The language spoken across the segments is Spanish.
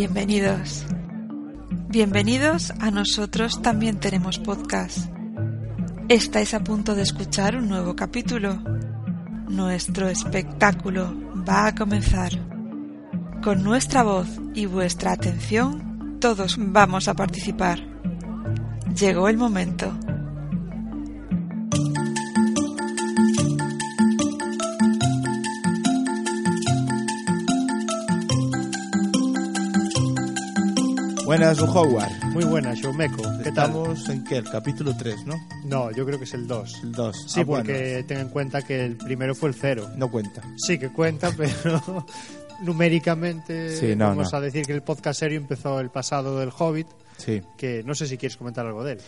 Bienvenidos. Bienvenidos a nosotros también tenemos podcast. Estáis a punto de escuchar un nuevo capítulo. Nuestro espectáculo va a comenzar. Con nuestra voz y vuestra atención, todos vamos a participar. Llegó el momento. Buenas, Howard. Muy buenas, Showmeco. ¿Qué tal? Estamos en qué? El capítulo 3, ¿no? No, yo creo que es el 2. El 2. Sí, Ah, bueno, porque ten en cuenta que el primero fue el 0. no cuenta. Sí que cuenta, pero numéricamente Sí, no, vamos no. a decir que el podcast serio empezó el pasado del Hobbit, Sí. que no sé si quieres comentar algo de él.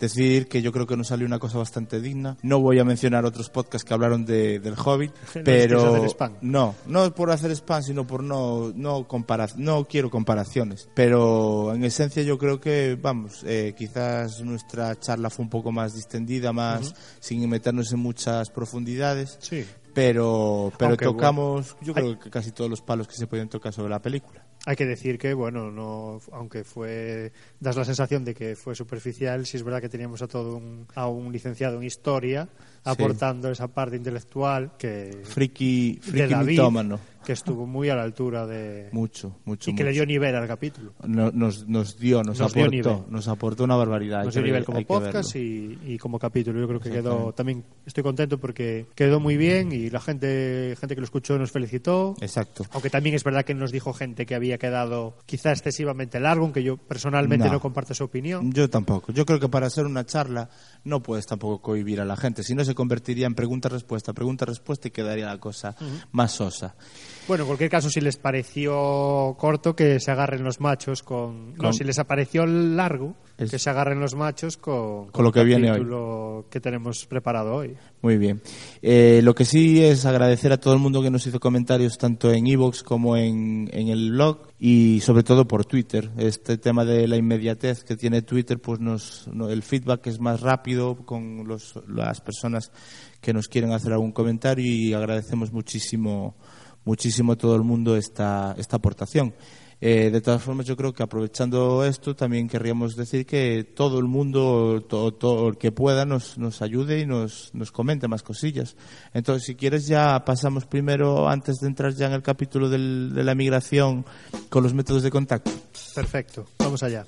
Decir que yo creo que nos salió una cosa bastante digna. No voy a mencionar otros podcasts que hablaron de, del Hobbit, No pero hacer spam. no, no por hacer spam, sino por no no compara no quiero comparaciones. Pero en esencia yo creo que vamos, eh, quizás nuestra charla fue un poco más distendida, más sin meternos en muchas profundidades. Sí. Pero pero Aunque, tocamos, yo hay- creo que casi todos los palos que se pueden tocar sobre la película. Hay que decir que, bueno, no, aunque fue, das la sensación de que fue superficial, sí es verdad que teníamos a todo un, a un licenciado en historia aportando esa parte intelectual que, Friki, David, mitómano. que estuvo muy a la altura de, Mucho, mucho. y que le dio nivel al capítulo. No- nos, nos dio, nos, Nos dio aportó, nivel. nos aportó una barbaridad. Nos dio nivel como podcast y, y como capítulo. Yo creo que quedó también estoy contento porque quedó muy bien y la gente gente que lo escuchó nos felicitó. Exacto. Aunque también es verdad que nos dijo gente que había quedado quizá excesivamente largo, aunque yo personalmente No. no, comparto su opinión. Yo tampoco. Yo creo que para hacer una charla no puedes tampoco cohibir a la gente. Si no, se convertiría en pregunta-respuesta, pregunta-respuesta y quedaría la cosa más sosa. Bueno, en cualquier caso, si les pareció corto, que se agarren los machos con... No, Con- si les apareció largo, Es- que se agarren los machos con, Con lo que el viene hoy. que tenemos preparado hoy. Muy bien. Eh, lo que sí es agradecer a todo el mundo que nos hizo comentarios tanto en iVoox como en, en el blog y sobre todo por Twitter. Este tema de la inmediatez que tiene Twitter, pues nos, no- el feedback es más rápido con los, las personas que nos quieren hacer algún comentario y agradecemos muchísimo, muchísimo todo el mundo esta, esta aportación. Eh, de todas formas, yo creo que aprovechando esto, también querríamos decir que todo el mundo, todo, todo el que pueda, nos, nos ayude y nos, nos comente más cosillas. Entonces, si quieres, ya pasamos primero, antes de entrar ya en el capítulo del- de la migración, con los métodos de contacto. Perfecto, vamos allá.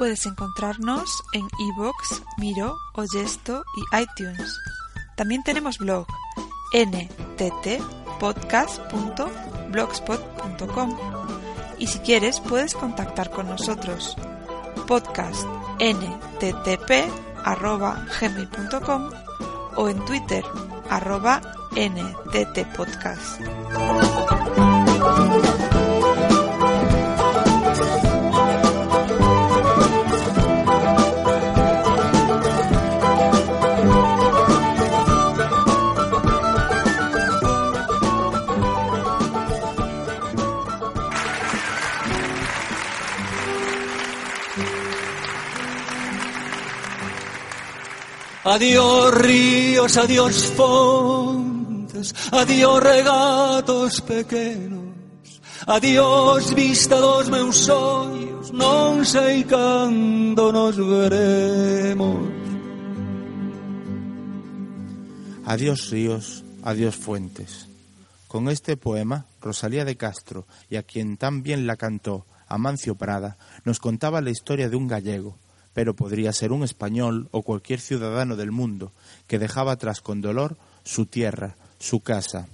Puedes encontrarnos en iVoox, Miro, Oyesto y iTunes. También tenemos blog nttpodcast.blogspot.com y si quieres puedes contactar con nosotros podcast nttp@gmail.com o en Twitter arroba nttpodcast. Adiós ríos, adiós fontes, adiós regatos pequenos, adiós vista dos meus ollos, non sei cando nos veremos. Adiós ríos, adiós fuentes. Con este poema, Rosalía de Castro, y a quien tan bien la cantó Amancio Prada, nos contaba la historia de un gallego, pero podría ser un español o cualquier ciudadano del mundo que dejaba atrás con dolor su tierra, su casa.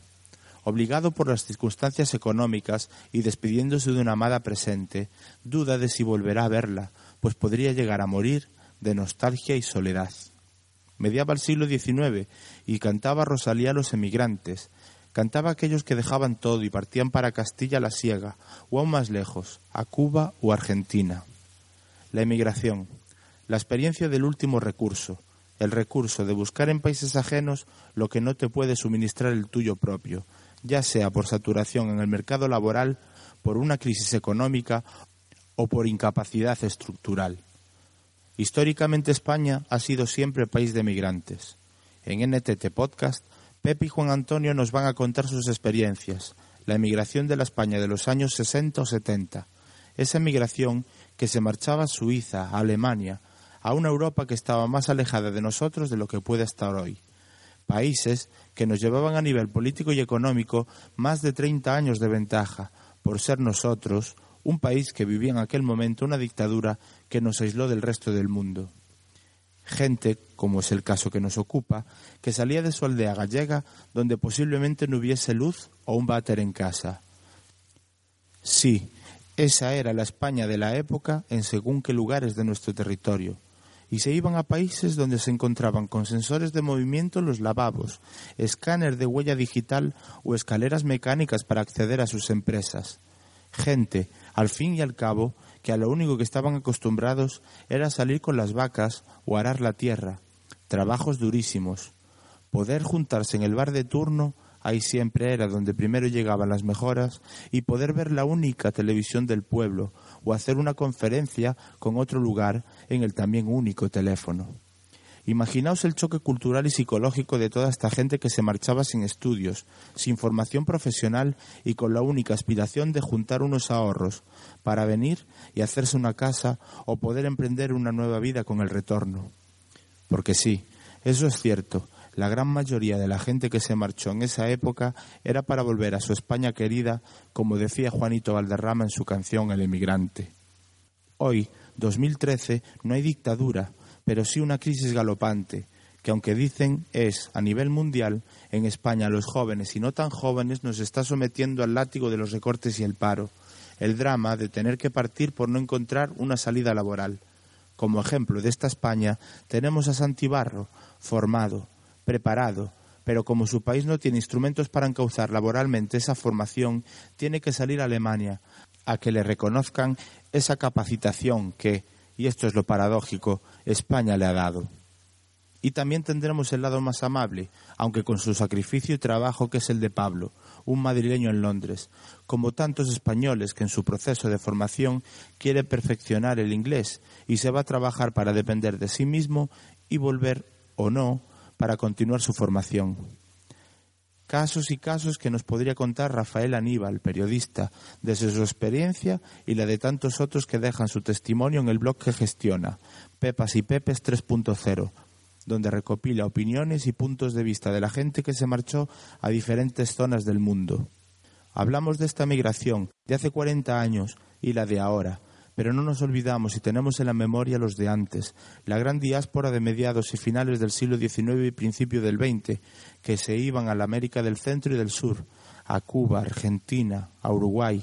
obligado por las circunstancias económicas y despidiéndose de una amada presente, duda de si volverá a verla, pues podría llegar a morir de nostalgia y soledad. Mediaba el siglo XIX y cantaba Rosalía a los emigrantes, cantaba a aquellos que dejaban todo y partían para Castilla la Siega, o aún más lejos, a Cuba o Argentina. La emigración, la experiencia del último recurso, el recurso de buscar en países ajenos lo que no te puede suministrar el tuyo propio, ya sea por saturación en el mercado laboral, por una crisis económica o por incapacidad estructural. Históricamente España ha sido siempre país de migrantes. En NTT Podcast, Pepe y Juan Antonio nos van a contar sus experiencias, la emigración de la España de los años 60 o 70, esa emigración que se marchaba a Suiza, a Alemania, a una Europa que estaba más alejada de nosotros de lo que puede estar hoy. Países que nos llevaban a nivel político y económico más de 30 años de ventaja, por ser nosotros un país que vivía en aquel momento una dictadura que nos aisló del resto del mundo. Gente, como es el caso que nos ocupa, que salía de su aldea gallega donde posiblemente no hubiese luz o un váter en casa. Sí, esa era la España de la época en según qué lugares de nuestro territorio. Y se iban a países donde se encontraban con sensores de movimiento en los lavabos, escáner de huella digital o escaleras mecánicas para acceder a sus empresas. Gente al fin y al cabo, que a lo único que estaban acostumbrados era salir con las vacas o arar la tierra, trabajos durísimos. Poder juntarse en el bar de turno, ahí siempre era donde primero llegaban las mejoras, y poder ver la única televisión del pueblo o hacer una conferencia con otro lugar en el también único teléfono. Imaginaos el choque cultural y psicológico de toda esta gente que se marchaba sin estudios, sin formación profesional y con la única aspiración de juntar unos ahorros para venir y hacerse una casa o poder emprender una nueva vida con el retorno. Porque sí, eso es cierto, la gran mayoría de la gente que se marchó en esa época era para volver a su España querida, como decía Juanito Valderrama en su canción El emigrante. Hoy, 2013, no hay dictadura, pero sí una crisis galopante, que aunque dicen es a nivel mundial, en España los jóvenes y no tan jóvenes nos está sometiendo al látigo de los recortes y el paro, el drama de tener que partir por no encontrar una salida laboral. Como ejemplo de esta España tenemos a Santibarro, formado, preparado, pero como su país no tiene instrumentos para encauzar laboralmente esa formación, tiene que salir a Alemania, a que le reconozcan esa capacitación que, y esto es lo paradójico, España le ha dado. Y también tendremos el lado más amable, aunque con su sacrificio y trabajo que es el de Pablo, un madrileño en Londres, como tantos españoles que en su proceso de formación quiere perfeccionar el inglés y se va a trabajar para depender de sí mismo y volver o no para continuar su formación. Casos y casos que nos podría contar Rafael Aníbal, periodista, desde su experiencia y la de tantos otros que dejan su testimonio en el blog que gestiona, Pepas y Pepes 3.0, donde recopila opiniones y puntos de vista de la gente que se marchó a diferentes zonas del mundo. Hablamos de esta migración de hace 40 años y la de ahora, pero no nos olvidamos y tenemos en la memoria los de antes, la gran diáspora de mediados y finales del siglo XIX y principio del XX, que se iban a la América del Centro y del Sur, a Cuba, Argentina, a Uruguay.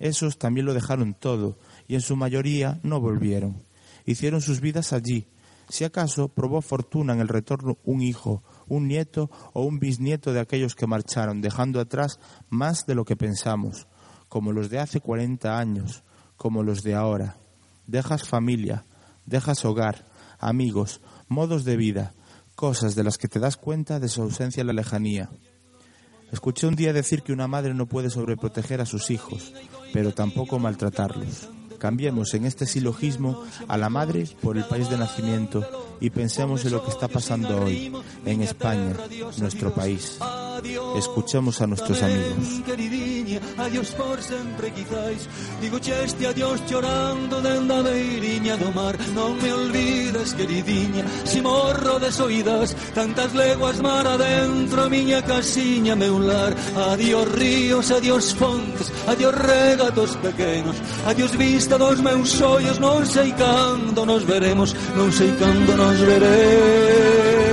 Esos también lo dejaron todo y en su mayoría no volvieron. Hicieron sus vidas allí. Si acaso probó fortuna en el retorno un hijo, un nieto o un bisnieto de aquellos que marcharon, dejando atrás más de lo que pensamos, como los de hace cuarenta años, como los de ahora. Dejas familia, dejas hogar, amigos, modos de vida, cosas de las que te das cuenta de su ausencia en la lejanía. Escuché un día decir que una madre no puede sobreproteger a sus hijos, pero tampoco maltratarlos. Cambiemos en este silogismo a la madre por el país de nacimiento y pensemos en lo que está pasando hoy en España, nuestro país. Escuchamos a nuestros amigos. Adiós por sempre quizáis Digo cheste adiós chorando dende a beiriña do mar Non me olvides, queridinha, si morro de soidas Tantas leguas mar adentro, miña casiña, meu lar Adiós ríos, adiós fontes, adiós regatos pequenos Adiós vista dos meus ollos, non sei cando nos veremos Non sei cando nos veremos.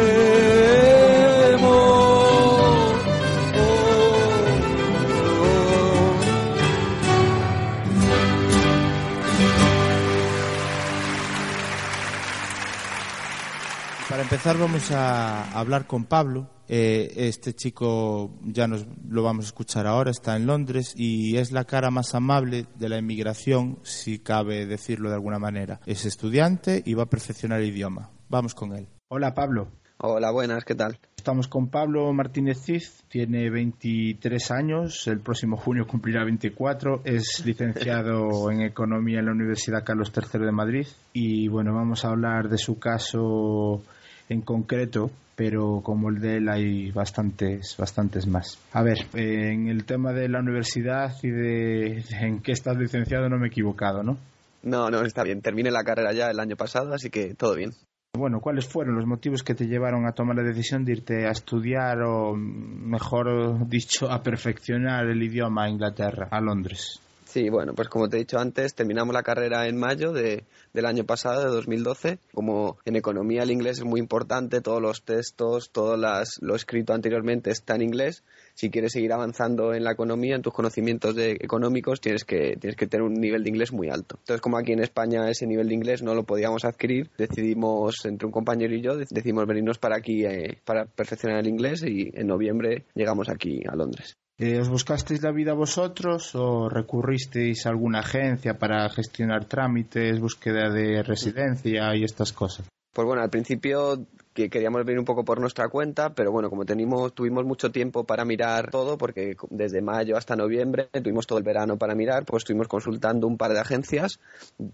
Empezar vamos a hablar con Pablo. Eh, este chico ya nos lo vamos a escuchar ahora, está en Londres y es la cara más amable de la inmigración, si cabe decirlo de alguna manera. Es estudiante y va a perfeccionar el idioma. Vamos con él. Hola Pablo. Hola, buenas, ¿qué tal? Estamos con Pablo Martínez Cid, tiene 23 años, el próximo junio cumplirá 24, es licenciado en Economía en la Universidad Carlos III de Madrid y bueno, vamos a hablar de su caso en concreto, pero como el de él hay bastantes, bastantes más. A ver, en el tema de la universidad y de, en qué estás licenciado no me he equivocado, ¿no? No, no, está bien. Terminé la carrera ya el año pasado, así que todo bien. Bueno, ¿cuáles fueron los motivos que te llevaron a tomar la decisión de irte a estudiar o, mejor dicho, a perfeccionar el idioma a Inglaterra, a Londres? Sí, bueno, pues como te he dicho antes, terminamos la carrera en mayo de, del año pasado, de 2012. Como en economía el inglés es muy importante, todos los textos, todo las, lo escrito anteriormente está en inglés. Si quieres seguir avanzando en la economía, en tus conocimientos de, económicos, tienes que, tienes que tener un nivel de inglés muy alto. Entonces, como aquí en España ese nivel de inglés no lo podíamos adquirir, decidimos, entre un compañero y yo, decidimos venirnos para aquí eh, para perfeccionar el inglés y en noviembre llegamos aquí a Londres. Eh, ¿Os buscasteis la vida vosotros o recurristeis a alguna agencia para gestionar trámites, búsqueda de residencia y estas cosas? Pues bueno, al principio que queríamos venir un poco por nuestra cuenta, pero bueno, como tenimos, tuvimos mucho tiempo para mirar todo, porque desde mayo hasta noviembre tuvimos todo el verano para mirar, pues estuvimos consultando un par de agencias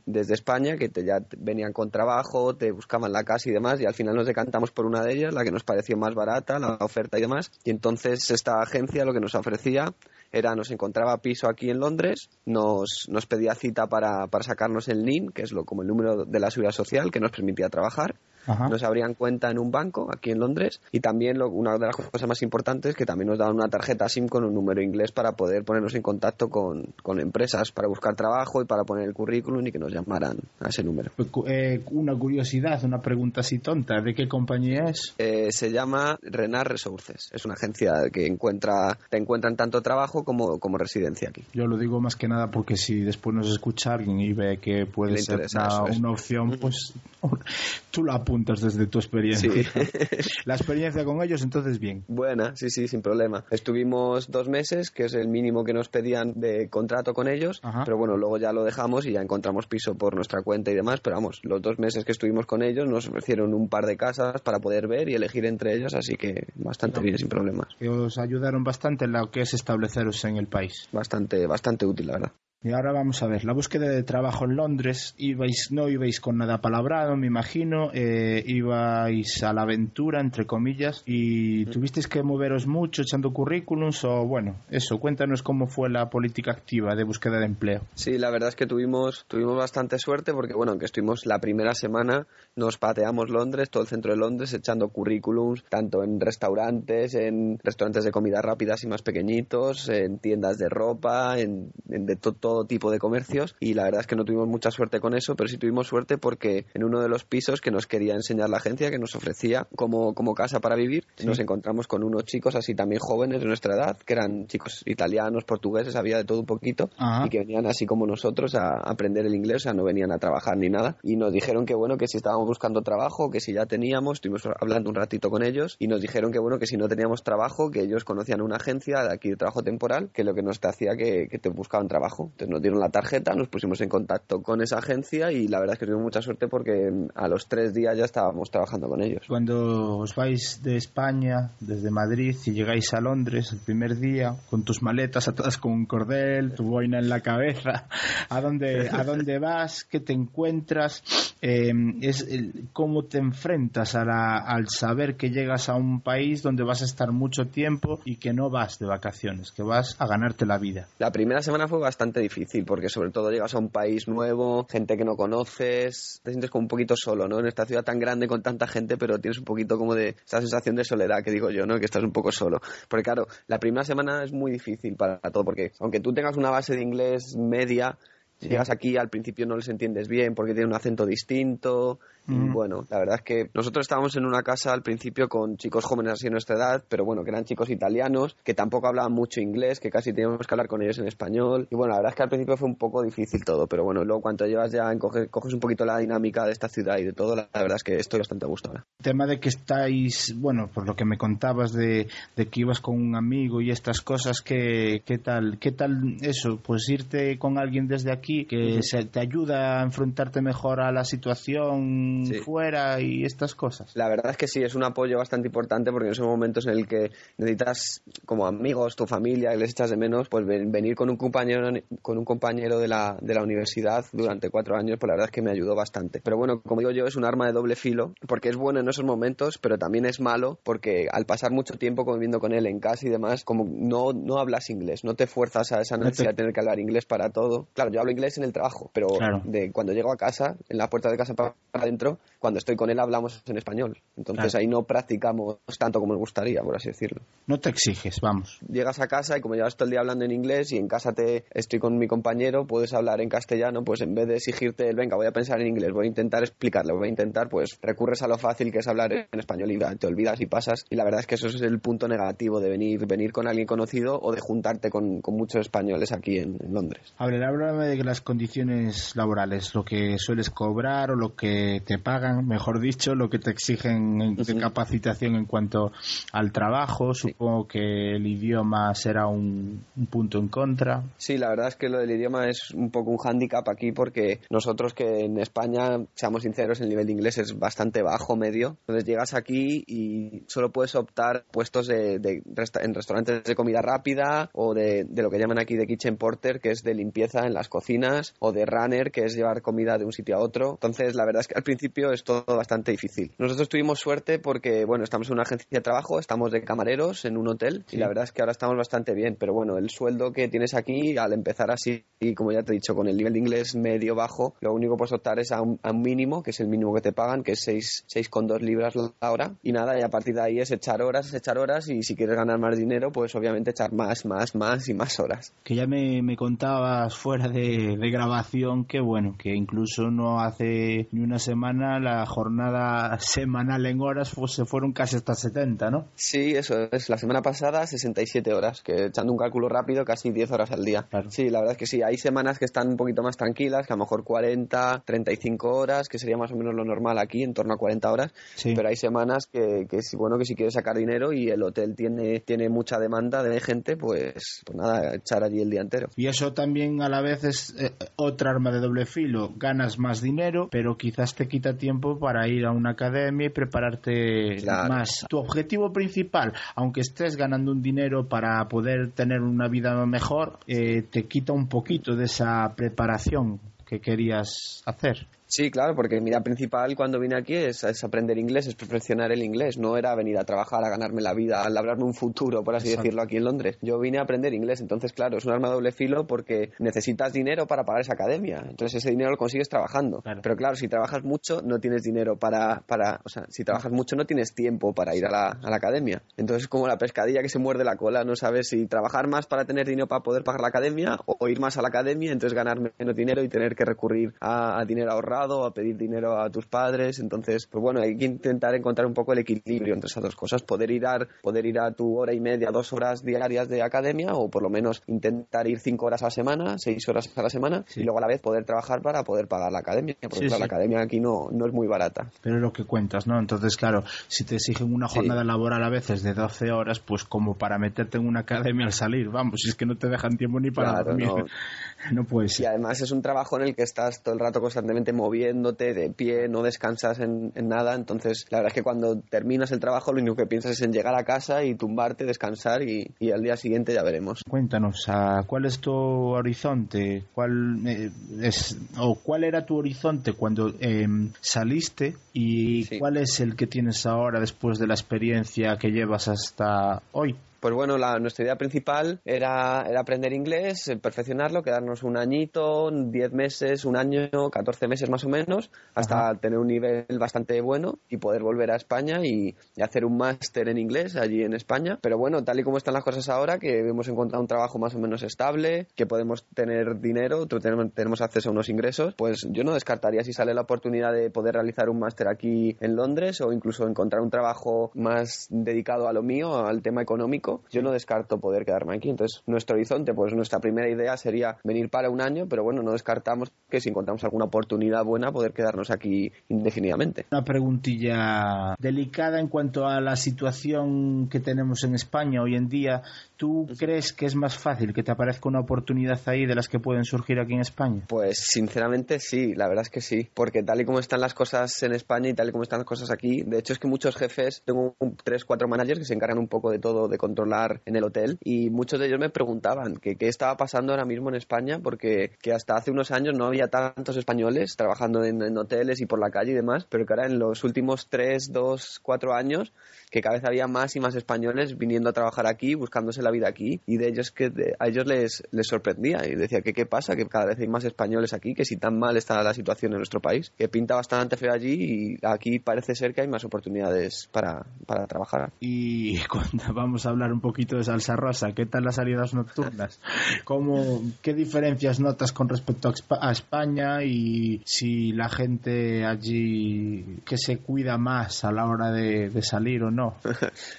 desde España que te, ya venían con trabajo, te buscaban la casa y demás, y al final nos decantamos por una de ellas, la que nos pareció más barata, la oferta y demás, y entonces esta agencia lo que nos ofrecía era, nos encontraba piso aquí en Londres, nos, nos pedía cita para, para sacarnos el NIN, que es lo, como el número de la seguridad social que nos permitía trabajar, nos abrían cuenta en un banco aquí en Londres y también una de las cosas más importantes es que también nos daban una tarjeta SIM con un número inglés para poder ponernos en contacto con, con empresas para buscar trabajo y para poner el currículum y que nos llamaran a ese número. Eh, una curiosidad, una pregunta así tonta, ¿de qué compañía es? Eh, se llama Renar Resources, es una agencia que encuentra, te encuentran tanto trabajo como, como residencia aquí. Yo lo digo más que nada porque si después nos escucha alguien y ve que puede ser una, opción, pues tú lo apuntas desde tu experiencia. La experiencia con ellos, entonces, bien. Buena, sí, sí, sin problema. Estuvimos dos meses, que es el mínimo que nos pedían de contrato con ellos, pero bueno, luego ya lo dejamos y ya encontramos piso por nuestra cuenta y demás, pero vamos, los dos meses que estuvimos con ellos nos ofrecieron un par de casas para poder ver y elegir entre ellos, así que bastante bien, sin problemas. Que os ayudaron bastante en lo que es estableceros en el país. Bastante, bastante útil, la verdad. Y ahora vamos a ver, la búsqueda de trabajo en Londres, ibais, no ibais con nada palabrado, me imagino, eh, ibais a la aventura, entre comillas, y tuvisteis que moveros mucho echando currículums o bueno, eso, cuéntanos cómo fue la política activa de búsqueda de empleo. Sí, la verdad es que tuvimos, tuvimos bastante suerte porque bueno, aunque estuvimos la primera semana, nos pateamos Londres, todo el centro de Londres, echando currículums, tanto en restaurantes, en restaurantes de comida rápidas y más pequeñitos, en tiendas de ropa, en, en de todo todo tipo de comercios y la verdad es que no tuvimos mucha suerte con eso, pero sí tuvimos suerte porque en uno de los pisos que nos quería enseñar la agencia, que nos ofrecía como, como casa para vivir, nos encontramos con unos chicos así también jóvenes de nuestra edad, que eran chicos italianos, portugueses, había de todo un poquito y que venían así como nosotros a aprender el inglés, o sea, no venían a trabajar ni nada. Y nos dijeron que bueno, que si estábamos buscando trabajo, que si ya teníamos, estuvimos hablando un ratito con ellos y nos dijeron que bueno, que si no teníamos trabajo, que ellos conocían una agencia de aquí de trabajo temporal, que lo que nos hacía que, que te buscaban trabajo. Entonces nos dieron la tarjeta, nos pusimos en contacto con esa agencia y la verdad es que tuvimos mucha suerte porque a los tres días ya estábamos trabajando con ellos. Cuando os vais de España, desde Madrid, y llegáis a Londres el primer día, con tus maletas atadas con un cordel, tu boina en la cabeza, ¿a dónde, a dónde vas? ¿Qué te encuentras? Eh, es cómo te enfrentas a al saber que llegas a un país donde vas a estar mucho tiempo y que no vas de vacaciones, que vas a ganarte la vida. La primera semana fue bastante difícil porque sobre todo llegas a un país nuevo, gente que no conoces, te sientes como un poquito solo, ¿no? En esta ciudad tan grande con tanta gente, pero tienes un poquito como de esa sensación de soledad que digo yo, ¿no? Que estás un poco solo. Porque claro, la primera semana es muy difícil para todo porque aunque tú tengas una base de inglés media, llegas aquí al principio no les entiendes bien porque tiene un acento distinto, bueno, la verdad es que nosotros estábamos en una casa al principio con chicos jóvenes así de nuestra edad, pero bueno, que eran chicos italianos, que tampoco hablaban mucho inglés, que casi teníamos que hablar con ellos en español. Y bueno, la verdad es que al principio fue un poco difícil todo, pero bueno, luego cuando llevas ya, en coges, coges un poquito la dinámica de esta ciudad y de todo, la verdad es que estoy bastante a gusto ahora. El tema de que estáis, bueno, por lo que me contabas de, de que ibas con un amigo y estas cosas, ¿qué, qué tal? ¿Qué tal eso? Pues irte con alguien desde aquí que se, te ayuda a enfrentarte mejor a la situación Sí. fuera y estas cosas. La verdad es que sí, es un apoyo bastante importante porque en esos momentos en el que necesitas como amigos, tu familia, y les echas de menos, pues ven- venir con un compañero con un compañero de la, de la universidad durante cuatro años, pues la verdad es que me ayudó bastante. Pero bueno, como digo yo, es un arma de doble filo porque es bueno en esos momentos, pero también es malo porque al pasar mucho tiempo conviviendo con él en casa y demás, como no, no hablas inglés, no te fuerzas a esa necesidad de tener que hablar inglés para todo. Claro, yo hablo inglés en el trabajo, pero Claro. de cuando llego a casa, en la puerta de casa para adentro, cuando estoy con él hablamos en español. Entonces Claro. ahí no practicamos tanto como me gustaría, por así decirlo. No te exiges, vamos. Llegas a casa y como llevas todo el día hablando en inglés y en casa te estoy con mi compañero, puedes hablar en castellano, pues en vez de exigirte el venga, voy a pensar en inglés, voy a intentar explicarle, voy a intentar, pues recurres a lo fácil que es hablar en español y te olvidas y pasas. Y la verdad es que eso es el punto negativo de venir, venir con alguien conocido o de juntarte con, con muchos españoles aquí en, en Londres. A ver, háblame de las condiciones laborales, lo que sueles cobrar o lo que te pagan, mejor dicho, lo que te exigen en- de capacitación en cuanto al trabajo. Supongo que el idioma será un, un punto en contra. Sí, la verdad es que lo del idioma es un poco un hándicap aquí porque nosotros que en España, seamos sinceros, el nivel de inglés es bastante bajo, medio. Entonces llegas aquí y solo puedes optar puestos de, de resta- en restaurantes de comida rápida o de, de lo que llaman aquí de kitchen porter, que es de limpieza en las cocinas, o de runner, que es llevar comida de un sitio a otro. Entonces la verdad es que al principio es todo bastante difícil. Nosotros tuvimos suerte porque, bueno, estamos en una agencia de trabajo, estamos de camareros en un hotel y la verdad es que ahora estamos bastante bien, pero bueno, el sueldo que tienes aquí al empezar así, y como ya te he dicho, con el nivel de inglés medio bajo, lo único que puedes optar es a un, a un mínimo, que es el mínimo que te pagan, que es 6, 6,2 libras la hora, y nada, y a partir de ahí es echar horas, echar horas, y si quieres ganar más dinero, pues obviamente echar más, más, más y más horas. Que ya me, me contabas fuera de, de grabación que bueno, que incluso no hace ni una semana la jornada semanal en horas pues, se fueron casi hasta 70, ¿no? Sí, eso es. La semana pasada 67 horas, que echando un cálculo rápido casi 10 horas al día. Claro. Sí, la verdad es que sí. Hay semanas que están un poquito más tranquilas, que a lo mejor 40, 35 horas, que sería más o menos lo normal aquí, en torno a 40 horas. Sí. Pero hay semanas que, que bueno, que si quieres sacar dinero y el hotel tiene, tiene mucha demanda de gente, pues, pues nada, echar allí el día entero. Y eso también a la vez es eh, otra arma de doble filo. Ganas más dinero, pero quizás te quita tiempo para ir a una academia y prepararte Claro. más. Tu objetivo principal, aunque estés ganando un dinero para poder tener una vida mejor, eh, te quita un poquito de esa preparación que querías hacer. Sí, claro, porque mi idea principal cuando vine aquí es, es aprender inglés, es perfeccionar el inglés. No era venir a trabajar, a ganarme la vida, a labrarme un futuro, por así Exacto. decirlo, aquí en Londres. Yo vine a aprender inglés, entonces, claro, es un arma de doble filo porque necesitas dinero para pagar esa academia. Entonces, ese dinero lo consigues trabajando. Claro. Pero claro, si trabajas mucho, no tienes dinero para, para. O sea, si trabajas mucho, no tienes tiempo para ir a la, a la academia. Entonces, es como la pescadilla que se muerde la cola. No sabes si trabajar más para tener dinero para poder pagar la academia o, o ir más a la academia, entonces ganar menos dinero y tener que recurrir a, a dinero ahorrado, a pedir dinero a tus padres. Entonces, pues bueno, hay que intentar encontrar un poco el equilibrio entre esas dos cosas. Poder ir a, poder ir a tu hora y media, dos horas diarias de academia o por lo menos intentar ir cinco horas a la semana, seis horas a la semana Sí. y luego a la vez poder trabajar para poder pagar la academia. Porque Sí, claro, sí. la academia aquí no, no es muy barata. Pero es lo que cuentas, ¿no? Entonces, claro, si te exigen una jornada laboral a veces de 12 horas, pues como para meterte en una academia al salir, vamos, si es que no te dejan tiempo ni para Claro, dormir. no. No puede Y además es un trabajo en el que estás todo el rato constantemente moviéndote de pie, no descansas en, en nada. Entonces, la verdad es que cuando terminas el trabajo, lo único que piensas es en llegar a casa y tumbarte, descansar y, y al día siguiente ya veremos. Cuéntanos, ¿a ¿cuál es tu horizonte? ¿Cuál eh, es o cuál era tu horizonte cuando em, saliste y Sí. cuál es el que tienes ahora después de la experiencia que llevas hasta hoy? Pues bueno, la, nuestra idea principal era, era aprender inglés, eh, perfeccionarlo, quedarnos un añito, 10 meses, un año, 14 meses más o menos, hasta tener un nivel bastante bueno y poder volver a España y, y hacer un máster en inglés allí en España. Pero bueno, tal y como están las cosas ahora, que hemos encontrado un trabajo más o menos estable, que podemos tener dinero, tenemos, tenemos acceso a unos ingresos, pues yo no descartaría si sale la oportunidad de poder realizar un máster aquí en Londres o incluso encontrar un trabajo más dedicado a lo mío, al tema económico, yo no descarto poder quedarme aquí. Entonces, nuestro horizonte, pues nuestra primera idea sería venir para un año, pero bueno, no descartamos que si encontramos alguna oportunidad buena, poder quedarnos aquí indefinidamente. Una preguntilla delicada en cuanto a la situación que tenemos en España hoy en día. ¿Tú crees que es más fácil que te aparezca una oportunidad ahí de las que pueden surgir aquí en España? Pues sinceramente sí, la verdad es que sí, porque tal y como están las cosas en España y tal y como están las cosas aquí, de hecho es que muchos jefes, tengo tres, cuatro managers que se encargan un poco de todo, de controlar en el hotel y muchos de ellos me preguntaban que qué estaba pasando ahora mismo en España porque que hasta hace unos años no había tantos españoles trabajando en, en hoteles y por la calle y demás, pero que ahora en los últimos tres, dos, cuatro años que cada vez había más y más españoles viniendo a trabajar aquí, buscándose la vida aquí, y de ellos que de- a ellos les, les sorprendía y decía que qué pasa, que cada vez hay más españoles aquí, que si tan mal está la situación en nuestro país, que pinta bastante feo allí y aquí parece ser que hay más oportunidades para, para trabajar. Y cuando vamos a hablar un poquito de salsa rosa, ¿qué tal las salidas nocturnas? ¿Cómo, ¿Qué diferencias notas con respecto a España y si la gente allí que se cuida más a la hora de, salir o no?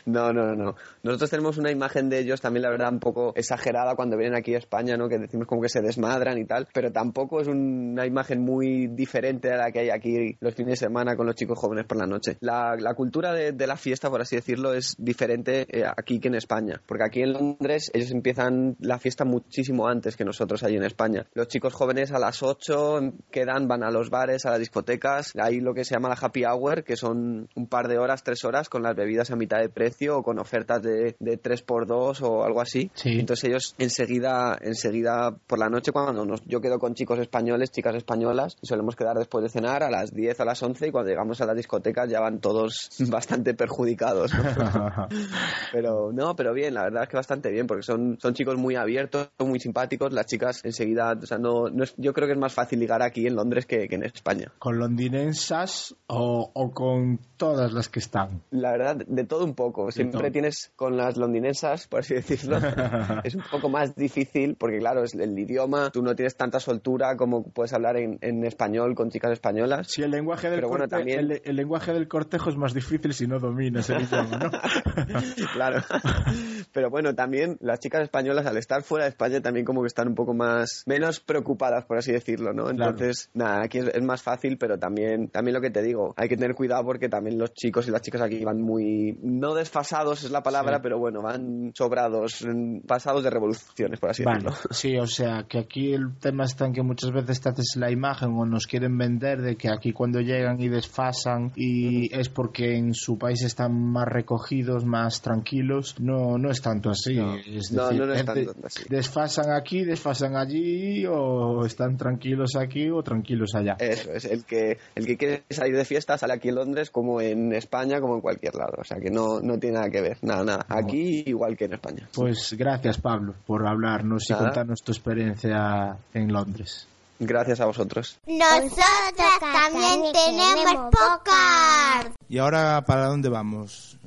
No, no, no, no. Nosotros tenemos una imagen de ellos también, la verdad, un poco exagerada cuando vienen aquí a España, ¿no? Que decimos como que se desmadran y tal, pero tampoco es una imagen muy diferente a la que hay aquí los fines de semana con los chicos jóvenes por la noche. La, la cultura de, de la fiesta, por así decirlo, es diferente eh, aquí que en España, porque aquí en Londres ellos empiezan la fiesta muchísimo antes que nosotros allí en España. Los chicos jóvenes a las 8 quedan, van a los bares, a las discotecas, hay lo que se llama la happy hour, que son un par de horas, tres horas con las bebidas a mitad de precio o con ofertas de, de 3x2 o algo así. Sí. Entonces ellos enseguida, enseguida por la noche cuando nos, yo quedo con chicos españoles, chicas españolas, y solemos quedar después de cenar a las 10 a las 11 y cuando llegamos a las discotecas ya van todos bastante perjudicados. ¿no? pero no, pero bien, la verdad es que bastante bien porque son, son chicos muy abiertos, muy simpáticos, las chicas enseguida, o sea, no, no es, yo creo que es más fácil ligar aquí en Londres que, que en España. ¿Con londinensas o, o con todas las que están? La verdad, de todo un poco. Siempre tienes con las londinensas, por así decirlo, es un poco más difícil porque, claro, es el idioma, tú no tienes tanta soltura como puedes hablar en, en español con chicas españolas. Si el lenguaje del Pero bueno, corte- también- el, el lenguaje del cortejo es más difícil si no dominas el idioma, ¿no? claro. Pero bueno, también las chicas españolas al estar fuera de España también como que están un poco más menos preocupadas, por así decirlo, ¿no? Claro. Entonces, nada, aquí es, es más fácil, pero también también lo que te digo, hay que tener cuidado porque también los chicos y las chicas aquí van muy no desfasados es la palabra, Sí. pero bueno, van sobrados, pasados de revoluciones, por así Vale, decirlo. sí, o sea, que aquí el tema está en que muchas veces te haces la imagen o nos quieren vender de que aquí cuando llegan y desfasan y es porque en su país están más recogidos, más tranquilos. No, no es tanto así. No. Es No, decir, no, no es tanto así. desfasan aquí, desfasan allí o están tranquilos aquí o tranquilos allá. Eso es, el que, el que quiere salir de fiesta sale aquí en Londres como en España, como en cualquier lado. O sea que no, no tiene nada que ver, nada, nada. Aquí igual que en España. Pues gracias Pablo por hablarnos y Nada. contarnos tu experiencia en Londres. Gracias a vosotros. Nosotras también tenemos podcast. ¿Y ahora para dónde vamos,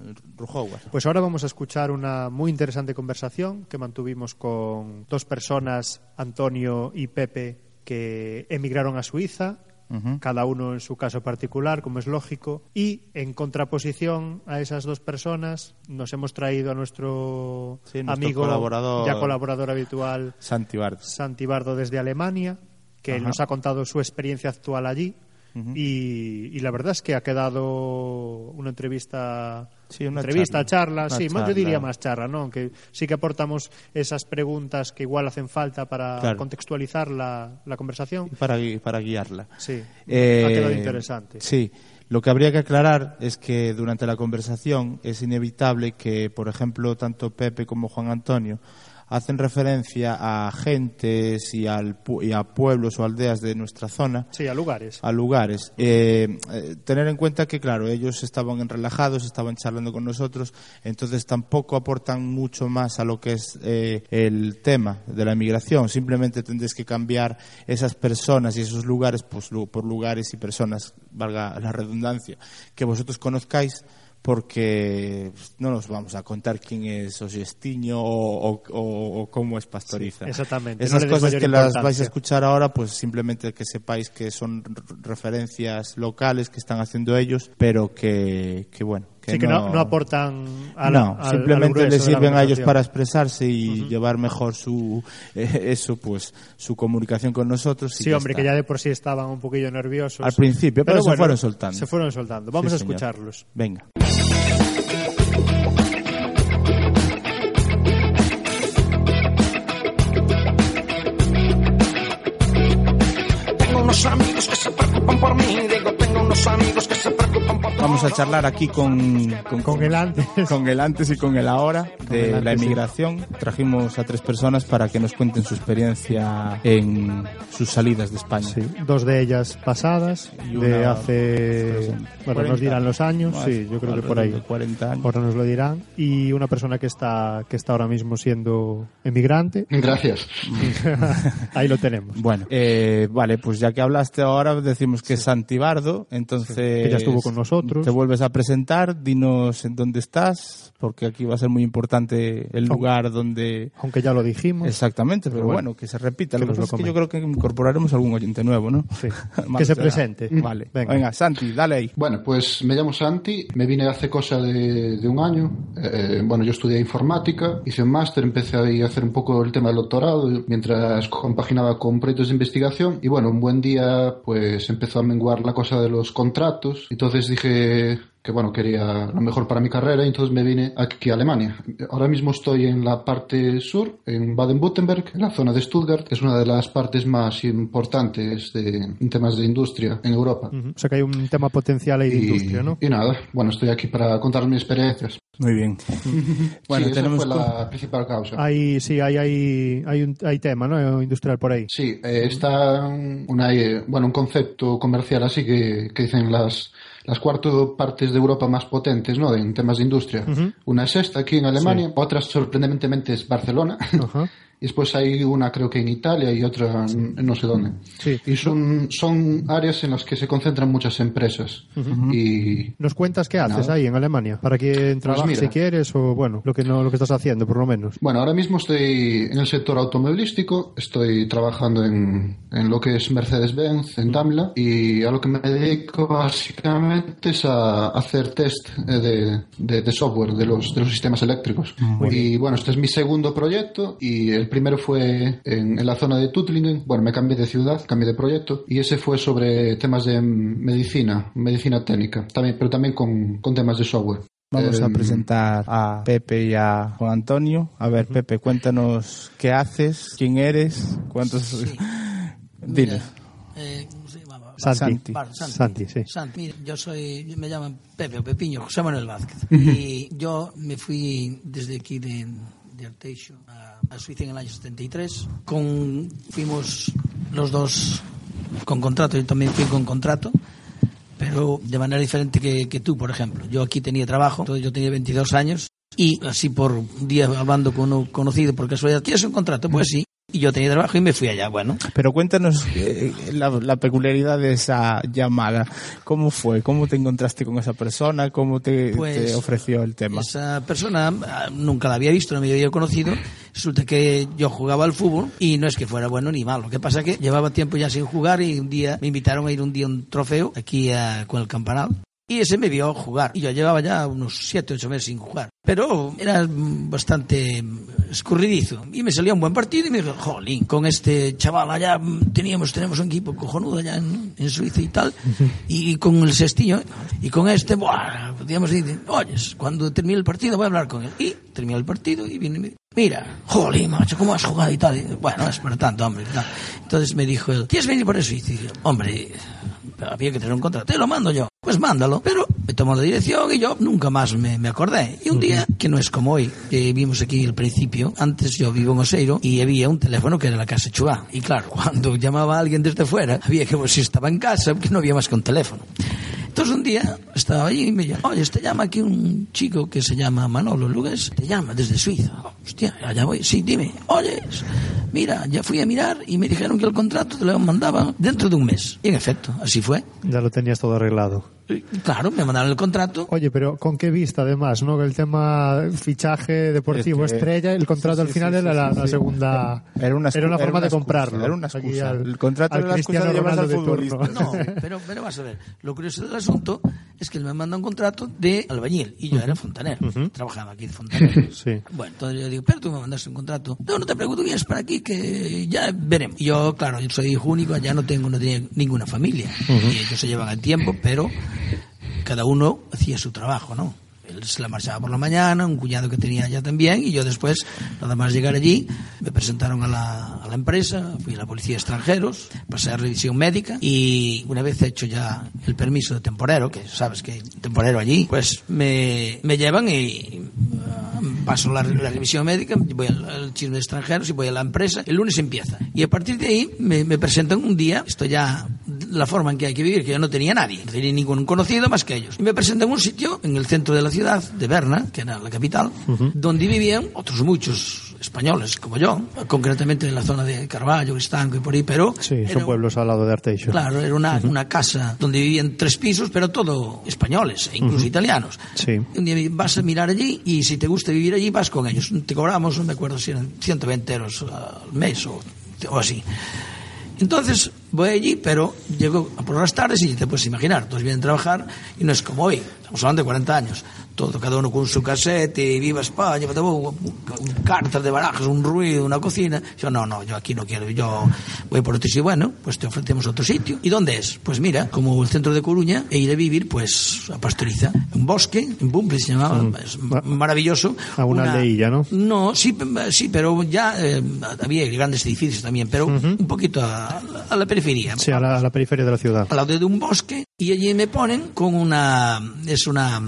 Pues ahora vamos a escuchar una muy interesante conversación que mantuvimos con dos personas, Antonio y Pepe, que emigraron a Suiza, cada uno en su caso particular, como es lógico, y en contraposición a esas dos personas nos hemos traído a nuestro, Sí, nuestro amigo, colaborador. ya colaborador habitual, Santi Bart. Santi Bardo desde Alemania, que Ajá. nos ha contado su experiencia actual allí. Y la verdad es que ha quedado una entrevista, Sí, una entrevista, charla. charla, Una sí, más yo diría más charla, ¿no? Aunque sí que aportamos esas preguntas que igual hacen falta para Claro. contextualizar la, la conversación. Y para guiarla. Sí, Eh, ha quedado interesante. Sí. Lo que habría que aclarar es que durante la conversación es inevitable que, por ejemplo, tanto Pepe como Juan Antonio hacen referencia a gentes y, al, pu- y a pueblos o aldeas de nuestra zona. Sí, a lugares. A lugares. Eh, eh, tener en cuenta que, claro, ellos estaban relajados, estaban charlando con nosotros, entonces tampoco aportan mucho más a lo que es eh, el tema de la migración. Simplemente tendréis que cambiar esas personas y esos lugares pues, por lugares y personas, valga la redundancia, que vosotros conozcáis porque no nos vamos a contar quién es Osiestiño o, o- o- o cómo es Pastoriza. Sí, exactamente, Esas cosas que las vais a escuchar ahora, pues simplemente que sepáis que son referencias locales que están haciendo ellos, pero que, que bueno, que sí, que no, no aportan al, no, al- simplemente les la sirven a ellos para expresarse y llevar mejor su eh, eso pues su comunicación con nosotros y Sí, hombre, está. que ya de por sí estaban un poquillo nerviosos. Al principio, pero se fueron soltando. Se fueron soltando. Vamos Sí, a señor. escucharlos. Venga. Vamos a charlar aquí con, con, Con el antes. con el antes y con el ahora de el antes, la sí. emigración. Trajimos a tres personas para que nos cuenten su experiencia en sus salidas de España. Sí, dos de ellas pasadas, Y de hace... Bueno, 40. nos dirán los años, No, sí, yo creo que por ahí. alrededor de 40 años. Ahora nos lo dirán. Y una persona que está, que está ahora mismo siendo emigrante. Gracias. ahí lo tenemos. Bueno, eh, vale, pues ya que hablaste ahora, decimos que es Santibardo, entonces... Que ya estuvo con nosotros. Te vuelves a presentar, dinos en dónde estás, porque aquí va a ser muy importante el lugar donde... Aunque ya lo dijimos. Exactamente, pero, Pero bueno, bueno, que se repita. que Lo que pasa lo es que yo creo que incorporaremos algún oyente nuevo, ¿no? Sí. Que se presente. Vale, Venga. venga. Santi, dale ahí. Bueno, pues me llamo Santi, me vine hace cosa de, de un año. Eh, bueno, yo estudié informática, hice un máster, empecé ahí a hacer un poco el tema del doctorado mientras compaginaba con proyectos de investigación. Y bueno, un buen día pues empezó a menguar la cosa de los contratos. Entonces dije que bueno, quería lo mejor para mi carrera y entonces me vine aquí a Alemania. Ahora mismo estoy en la parte sur, en Baden-Württemberg, en la zona de Stuttgart, que es una de las partes más importantes de, en temas de industria en Europa. Ujú. O sea que hay un tema potencial ahí de Y, industria, ¿no? y nada, bueno, estoy aquí para contar mis experiencias. Muy bien. bueno, sí, esa tenemos... fue la principal causa. Hay, sí, hay, hay, hay, un, hay tema, ¿no? Industrial por ahí. Sí, eh, está una, eh, bueno, un concepto comercial así que, que dicen las, las cuatro partes de Europa más potentes, ¿no? En temas de industria. Una es esta aquí en Alemania, otra sorprendentemente es Barcelona. Y después hay una creo que en Italia y otra en en no sé dónde. Sí. Y son, son áreas en las que se concentran muchas empresas. Y ¿Nos cuentas qué haces Nada. ahí en Alemania? Para quien trabaje mira. si quieres o, bueno, lo que, no, lo que estás haciendo, por lo menos. Bueno, ahora mismo estoy en el sector automovilístico, estoy trabajando en, en lo que es Mercedes-Benz, en Daimler, y a lo que me dedico básicamente es a hacer test de, de- de software de los, de los sistemas eléctricos. y bueno, este es mi segundo proyecto, y el primero fue en, en la zona de Tuttlingen, bueno, me cambié de ciudad, cambié de proyecto, y ese fue sobre temas de medicina, medicina técnica, también, pero también con, con temas de software. Vamos a Em, presentar a Pepe y a Juan Antonio. A ver, Pepe, cuéntanos qué haces, quién eres, cuántos... Diles. Eh, ¿cómo se llamaba? Santi. Santi. Santi. Santi, sí. Santi, mira, yo soy, me llaman Pepe o Pepiño, José Manuel Vázquez. y yo me fui desde aquí de, a Suiza en el año 73. Con, fuimos los dos con contrato, yo también fui con contrato, pero de manera diferente que, que tú, por ejemplo. Yo aquí tenía trabajo, entonces yo tenía 22 años y así por un día hablando con uno conocido por casualidad, ¿tienes un contrato? Pues sí. Y yo tenía trabajo y me fui allá, bueno. Pero cuéntanos eh, la, la peculiaridad de esa llamada. ¿Cómo fue? ¿Cómo te encontraste con esa persona? ¿Cómo te, Pues, te ofreció el tema? Esa persona ah, nunca la había visto, no me había conocido. Resulta que yo jugaba al fútbol y no es que fuera bueno ni malo. Lo que pasa es que llevaba tiempo ya sin jugar y un día me invitaron a ir un día a un trofeo aquí a- con el campanal. Y ese me vio jugar. Y yo llevaba ya unos 7, 8 meses sin jugar. Pero era bastante mm, escurridizo. Y me salía un buen partido y me dijo, jolín, con este chaval allá mm, teníamos, tenemos un equipo cojonudo allá en, en Suiza y tal. y, con el Sestillo. Y con este, buah, podíamos decir, oyes, cuando termine el partido voy a hablar con él. Y terminó el partido y viene y me dice, mira, jolín, macho, ¿cómo has jugado y tal? Y, bueno, es para tanto, hombre. tal. Entonces me dijo él, ¿quieres venir por eso? Y dije, hombre, había que tener un contrato, te lo mando yo. Pues mándalo. Pero me tomó la dirección y yo nunca más me, acordé. Y un día, que no es como hoy, que vimos aquí al principio, antes yo vivo en Oseiro y había un teléfono que era la casa Chubá. Y claro, cuando llamaba a alguien desde fuera, había que ver si estaba en casa, porque no había más que un teléfono. Entonces un día estaba allí y me llama, oye, te llama aquí un chico que se llama Manolo Lugues, te llama desde Suiza. Hostia, allá voy. Sí, dime, oye, mira, ya fui a mirar y me dijeron que el contrato te lo mandaban dentro de un mes. Y en efecto, así fue. Ya lo tenías todo arreglado. Claro, me mandaron el contrato. Oye, pero ¿con qué vista además? ¿no? El tema fichaje deportivo Es que- estrella, el contrato sí, al final sí, era sí, la, sí, la sí. segunda. Era una, era una era forma una de excusa, comprarlo. Era una excusa. al- el contrato al era la excusa de llevarse al futbolista. turno. No, pero, pero vas a ver, lo curioso del asunto es que él me manda un contrato de albañil y yo era fontanero, trabajaba aquí de fontanero. Sí. Bueno, entonces yo digo, pero tú me mandaste un contrato. No, no te pregunto que es para aquí, que ya veremos. Y yo, claro, yo soy hijo único, ya no tengo no tenía ninguna familia. Y ellos se llevan el tiempo, pero cada uno hacía su trabajo, ¿no? Él se la marchaba por la mañana, un cuñado que tenía allá también, y yo después, nada más llegar allí, me presentaron a la, a la empresa, fui a la policía de extranjeros, pasé a revisión médica, y una vez hecho ya el permiso de temporero, que sabes que temporero allí, pues me, me llevan y ah, paso la, la revisión médica, voy al, al chisme de extranjeros y voy a la empresa, el lunes empieza. Y a partir de ahí me, me presentan un día, esto ya la forma en que hay que vivir, que yo no tenía nadie, no tenía ningún conocido más que ellos. Y me presentan un sitio en el centro de la ciudad, de Berna, que era la capital, donde vivían otros muchos españoles como yo, concretamente en la zona de Carballo, Cristanco y por ahí, pero Sí, son pueblos al lado de Arteixo. Claro, era una, una casa donde vivían tres pisos, pero todo españoles e incluso Ujú. italianos. Sí. Un día vas a mirar allí y si te gusta vivir allí vas con ellos. Te cobramos, no me acuerdo si eran 120 euros al mes o, o así. Entonces voy allí, pero llego por las tardes y te puedes imaginar, todos vienen a trabajar y no es como hoy, estamos hablando de 40 años, todo cada uno con su casete, viva España, cartas de barajas, un ruido, una cocina. Yo no, no, yo aquí no quiero, yo voy por otro sitio, bueno, pues te ofrecemos otro sitio. ¿Y dónde es? Pues mira, como el centro de Coruña, e ir a vivir pues a Pastoriza, un bosque, en Bumble se llamaba, Mm. es maravilloso. A una aldeilla, ¿no? No, sí, sí, pero ya eh, había grandes edificios también, pero un poquito a, a la periferia. Sí, a la, a la periferia de la ciudad. Al lado de un bosque y allí me ponen con una es una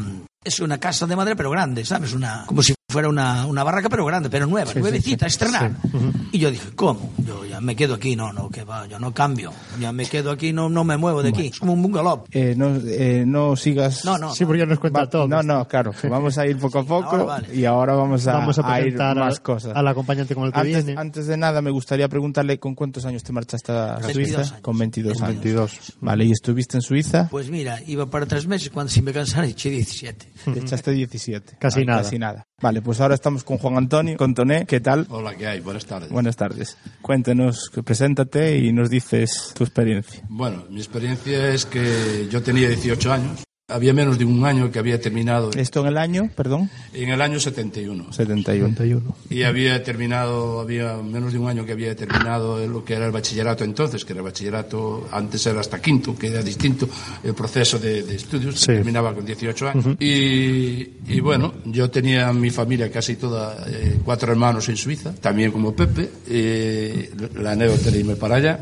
es una casa de madera pero grande, ¿sabes? Una como si fuera una, una barraca pero grande, pero nueva, Sí, nuevecita, sí. estrenar. Sí. Ujú. Y yo dije, ¿cómo? Yo ya me quedo aquí, no, no, que va, yo no cambio. Ya me quedo aquí, no, no me muevo de aquí. Es como un bungalow. Eh, no, eh, no sigas. No, no. Sí, porque ya nos cuenta Va- todo. No, no, claro. Vamos a ir poco a poco Ahora vale. y ahora vamos a, Vamos a a ir más cosas. al acompañante con el que antes, viene. antes de nada, me gustaría preguntarle con cuántos años te marchaste a 22 Suiza. años. Con 22 años. 22. Vale, ¿y estuviste en Suiza? Pues mira, iba para tres meses cuando si me cansara eché 17. Te echaste 17. Casi nada. Casi nada. Vale, pues ahora estamos con Juan Antonio, con Toné. ¿Qué tal? Hola, ¿qué hay? Buenas tardes. Buenas tardes. Cuéntenos, que preséntate y nos dices tu experiencia. Bueno, mi experiencia es que yo tenía 18 años. Había menos de un año que había terminado ¿Esto en el año, perdón? en el año 71. 71. 31. Y había terminado, había menos de un año que había terminado lo que era el bachillerato entonces, que era el bachillerato, antes era hasta quinto, que era distinto el proceso de, de estudios, Sí. terminaba con 18 años. y, y bueno, yo tenía mi familia casi toda, eh, cuatro hermanos en Suiza, también como Pepe, eh, la anécdota de irme para allá.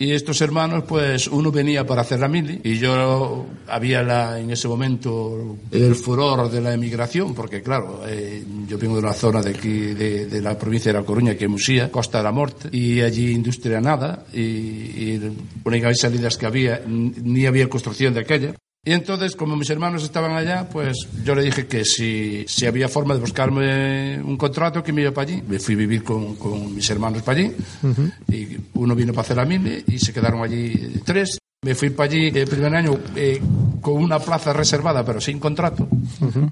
Y estos hermanos, pues uno venía para hacer la mili y yo había la, en ese momento el furor de la emigración, porque claro, eh, yo vengo de una zona de aquí, de, de la provincia de La Coruña, que es Musía, Costa de la Morte, y allí industria nada, y, y únicas salidas que había, ni había construcción de aquella. Y entonces, como mis hermanos estaban allá, pues yo le dije que si, si había forma de buscarme un contrato, que me iba para allí. Me fui a vivir con, con mis hermanos para allí. Y uno vino para hacer la mili y se quedaron allí tres. Me fui para allí el primer año eh, con una plaza reservada, pero sin contrato.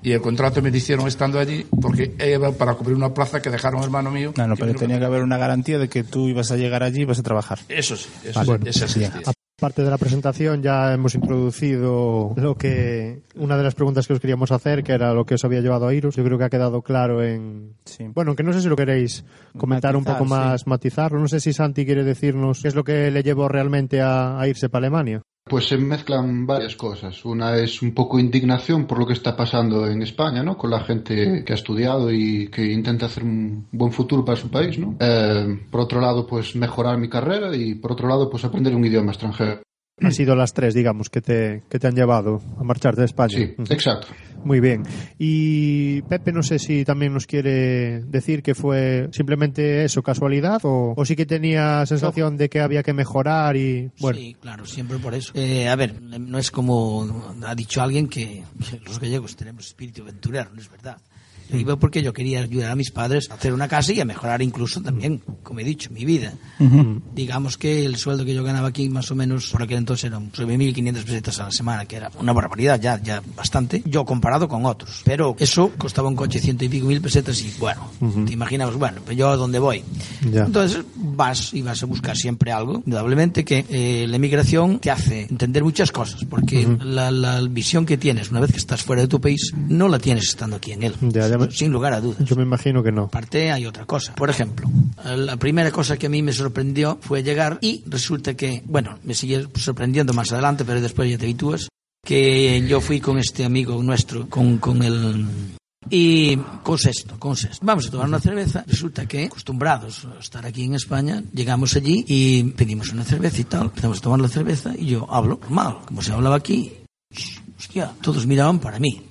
Y el contrato me lo hicieron estando allí porque era para cubrir una plaza que dejaron hermano mío. No, no, pero tenía que haber una garantía de que tú ibas a llegar allí y ibas a trabajar. Eso sí, eso Vale. sí, Bueno, esa bien. Aparte de la presentación, ya hemos introducido lo que una de las preguntas que os queríamos hacer, que era lo que os había llevado a iros. Yo creo que ha quedado claro en. Sí. Bueno, que no sé si lo queréis comentar un poco más, matizarlo. No sé si Santi quiere decirnos qué es lo que le llevó realmente a, a irse para Alemania. Pues se mezclan varias cosas. Una es un poco indignación por lo que está pasando en España, ¿no? Con la gente que ha estudiado y que intenta hacer un buen futuro para su país, ¿no? Eh, por otro lado, pues mejorar mi carrera y por otro lado, pues aprender un idioma extranjero. Han sido las tres, digamos, que te, que te han llevado a marchar de España. Sí, exacto. Muy bien. Y Pepe, no sé si también nos quiere decir que fue simplemente eso, casualidad, o, o sí que tenía sensación de que había que mejorar y bueno. Sí, claro, siempre por eso. Eh, a ver, no es como ha dicho alguien que, que los gallegos tenemos espíritu aventurero, no es verdad. Iba porque yo quería ayudar a mis padres a hacer una casa y a mejorar incluso también, como he dicho, mi vida. Digamos que el sueldo que yo ganaba aquí más o menos por aquel entonces eran sobre 1.500 pesetas a la semana, que era una barbaridad, ya, ya bastante, yo comparado con otros. Pero eso costaba un coche ciento y pico mil pesetas y bueno, te imaginabas, bueno, pues yo a dónde voy. Ya. Entonces vas y vas a buscar siempre algo, indudablemente que eh, la emigración te hace entender muchas cosas, porque la, la visión que tienes una vez que estás fuera de tu país no la tienes estando aquí en él, Ya, ya me- sin lugar a dudas. Yo me imagino que no. Aparte hay otra cosa. Por ejemplo, la primera cosa que a mí me sorprendió fue llegar y resulta que, bueno, me sigue sorprendiendo más adelante, pero después ya te habitúas, que yo fui con este amigo nuestro, con, con el... Y con sexto, con sexto. Vamos a tomar una cerveza. Resulta que, acostumbrados a estar aquí en España, llegamos allí y pedimos una cerveza y tal. Empezamos a tomar la cerveza y yo hablo normal, como se hablaba aquí. Hostia, todos miraban para mí.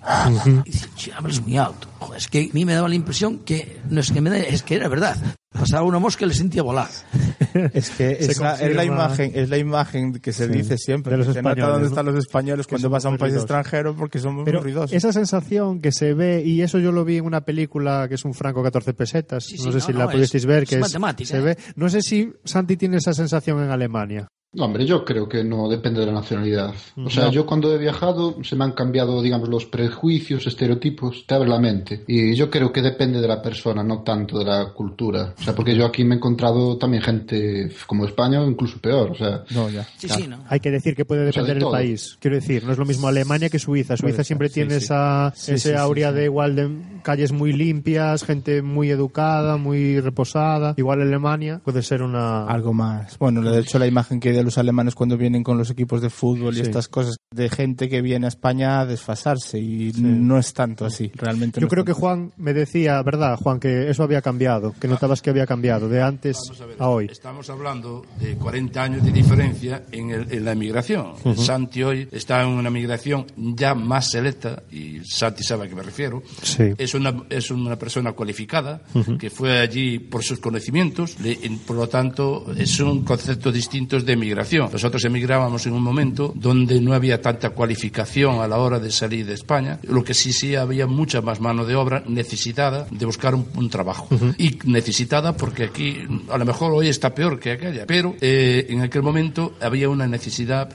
Y dicen, "Che, hablas muy alto. Joder, es que a mí me daba la impresión que no es que me da, es que era verdad. Pasaba una mosca y le sentía volar. Es que es la, es la imagen, es la imagen que se Sí, dice siempre. de los que españoles, dónde ¿no? están los españoles cuando vas a un país ruidosos. extranjero porque son muy ruidosos. esa sensación que se ve, y eso yo lo vi en una película que es un franco 14 pesetas, Sí, no sí, sé no, si no, la pudisteis ver, es que es, matemática, se ¿eh? ve. No sé si Santi tiene esa sensación en Alemania. No, hombre, yo creo que no depende de la nacionalidad. O sea, No. yo cuando he viajado se me han cambiado, digamos, los prejuicios, estereotipos, te abre la mente. Y yo creo que depende de la persona, no tanto de la cultura. O sea, porque yo aquí me he encontrado también gente como España o incluso peor. O sea, No, ya. Sí, sí, ¿no? Hay que decir que puede O sea, de depender del todo. país. Quiero decir, no es lo mismo Alemania que Suiza. Suiza Puede siempre sí, tiene sí. esa Sí, ese aurea sí. de igual de calles muy limpias, gente muy educada, muy reposada. Igual Alemania puede ser una Algo más. Bueno, de hecho la imagen que de los alemanes cuando vienen con los equipos de fútbol y Sí. estas cosas de gente que viene a España a desfasarse y no es tanto así, realmente. Yo no creo que Juan me decía, ¿verdad, Juan, que eso había cambiado, que notabas que había cambiado de antes a ver, a hoy? Estamos hablando de 40 años de diferencia en, el- en la emigración. Ujú. Santi hoy está en una migración ya más selecta, y Santi sabe a qué me refiero. Sí. Es, una, es una persona cualificada Ujú. que fue allí por sus conocimientos, le- por lo tanto, es un concepto distinto de emigración. Nosotros emigrábamos en un momento donde no había tanta cualificación a la hora de salir de España, lo que sí, sí había mucha más mano de obra necesitada de buscar un, un trabajo. Y necesitada porque aquí, a lo mejor hoy está peor que aquella, pero eh, en aquel momento había una necesidad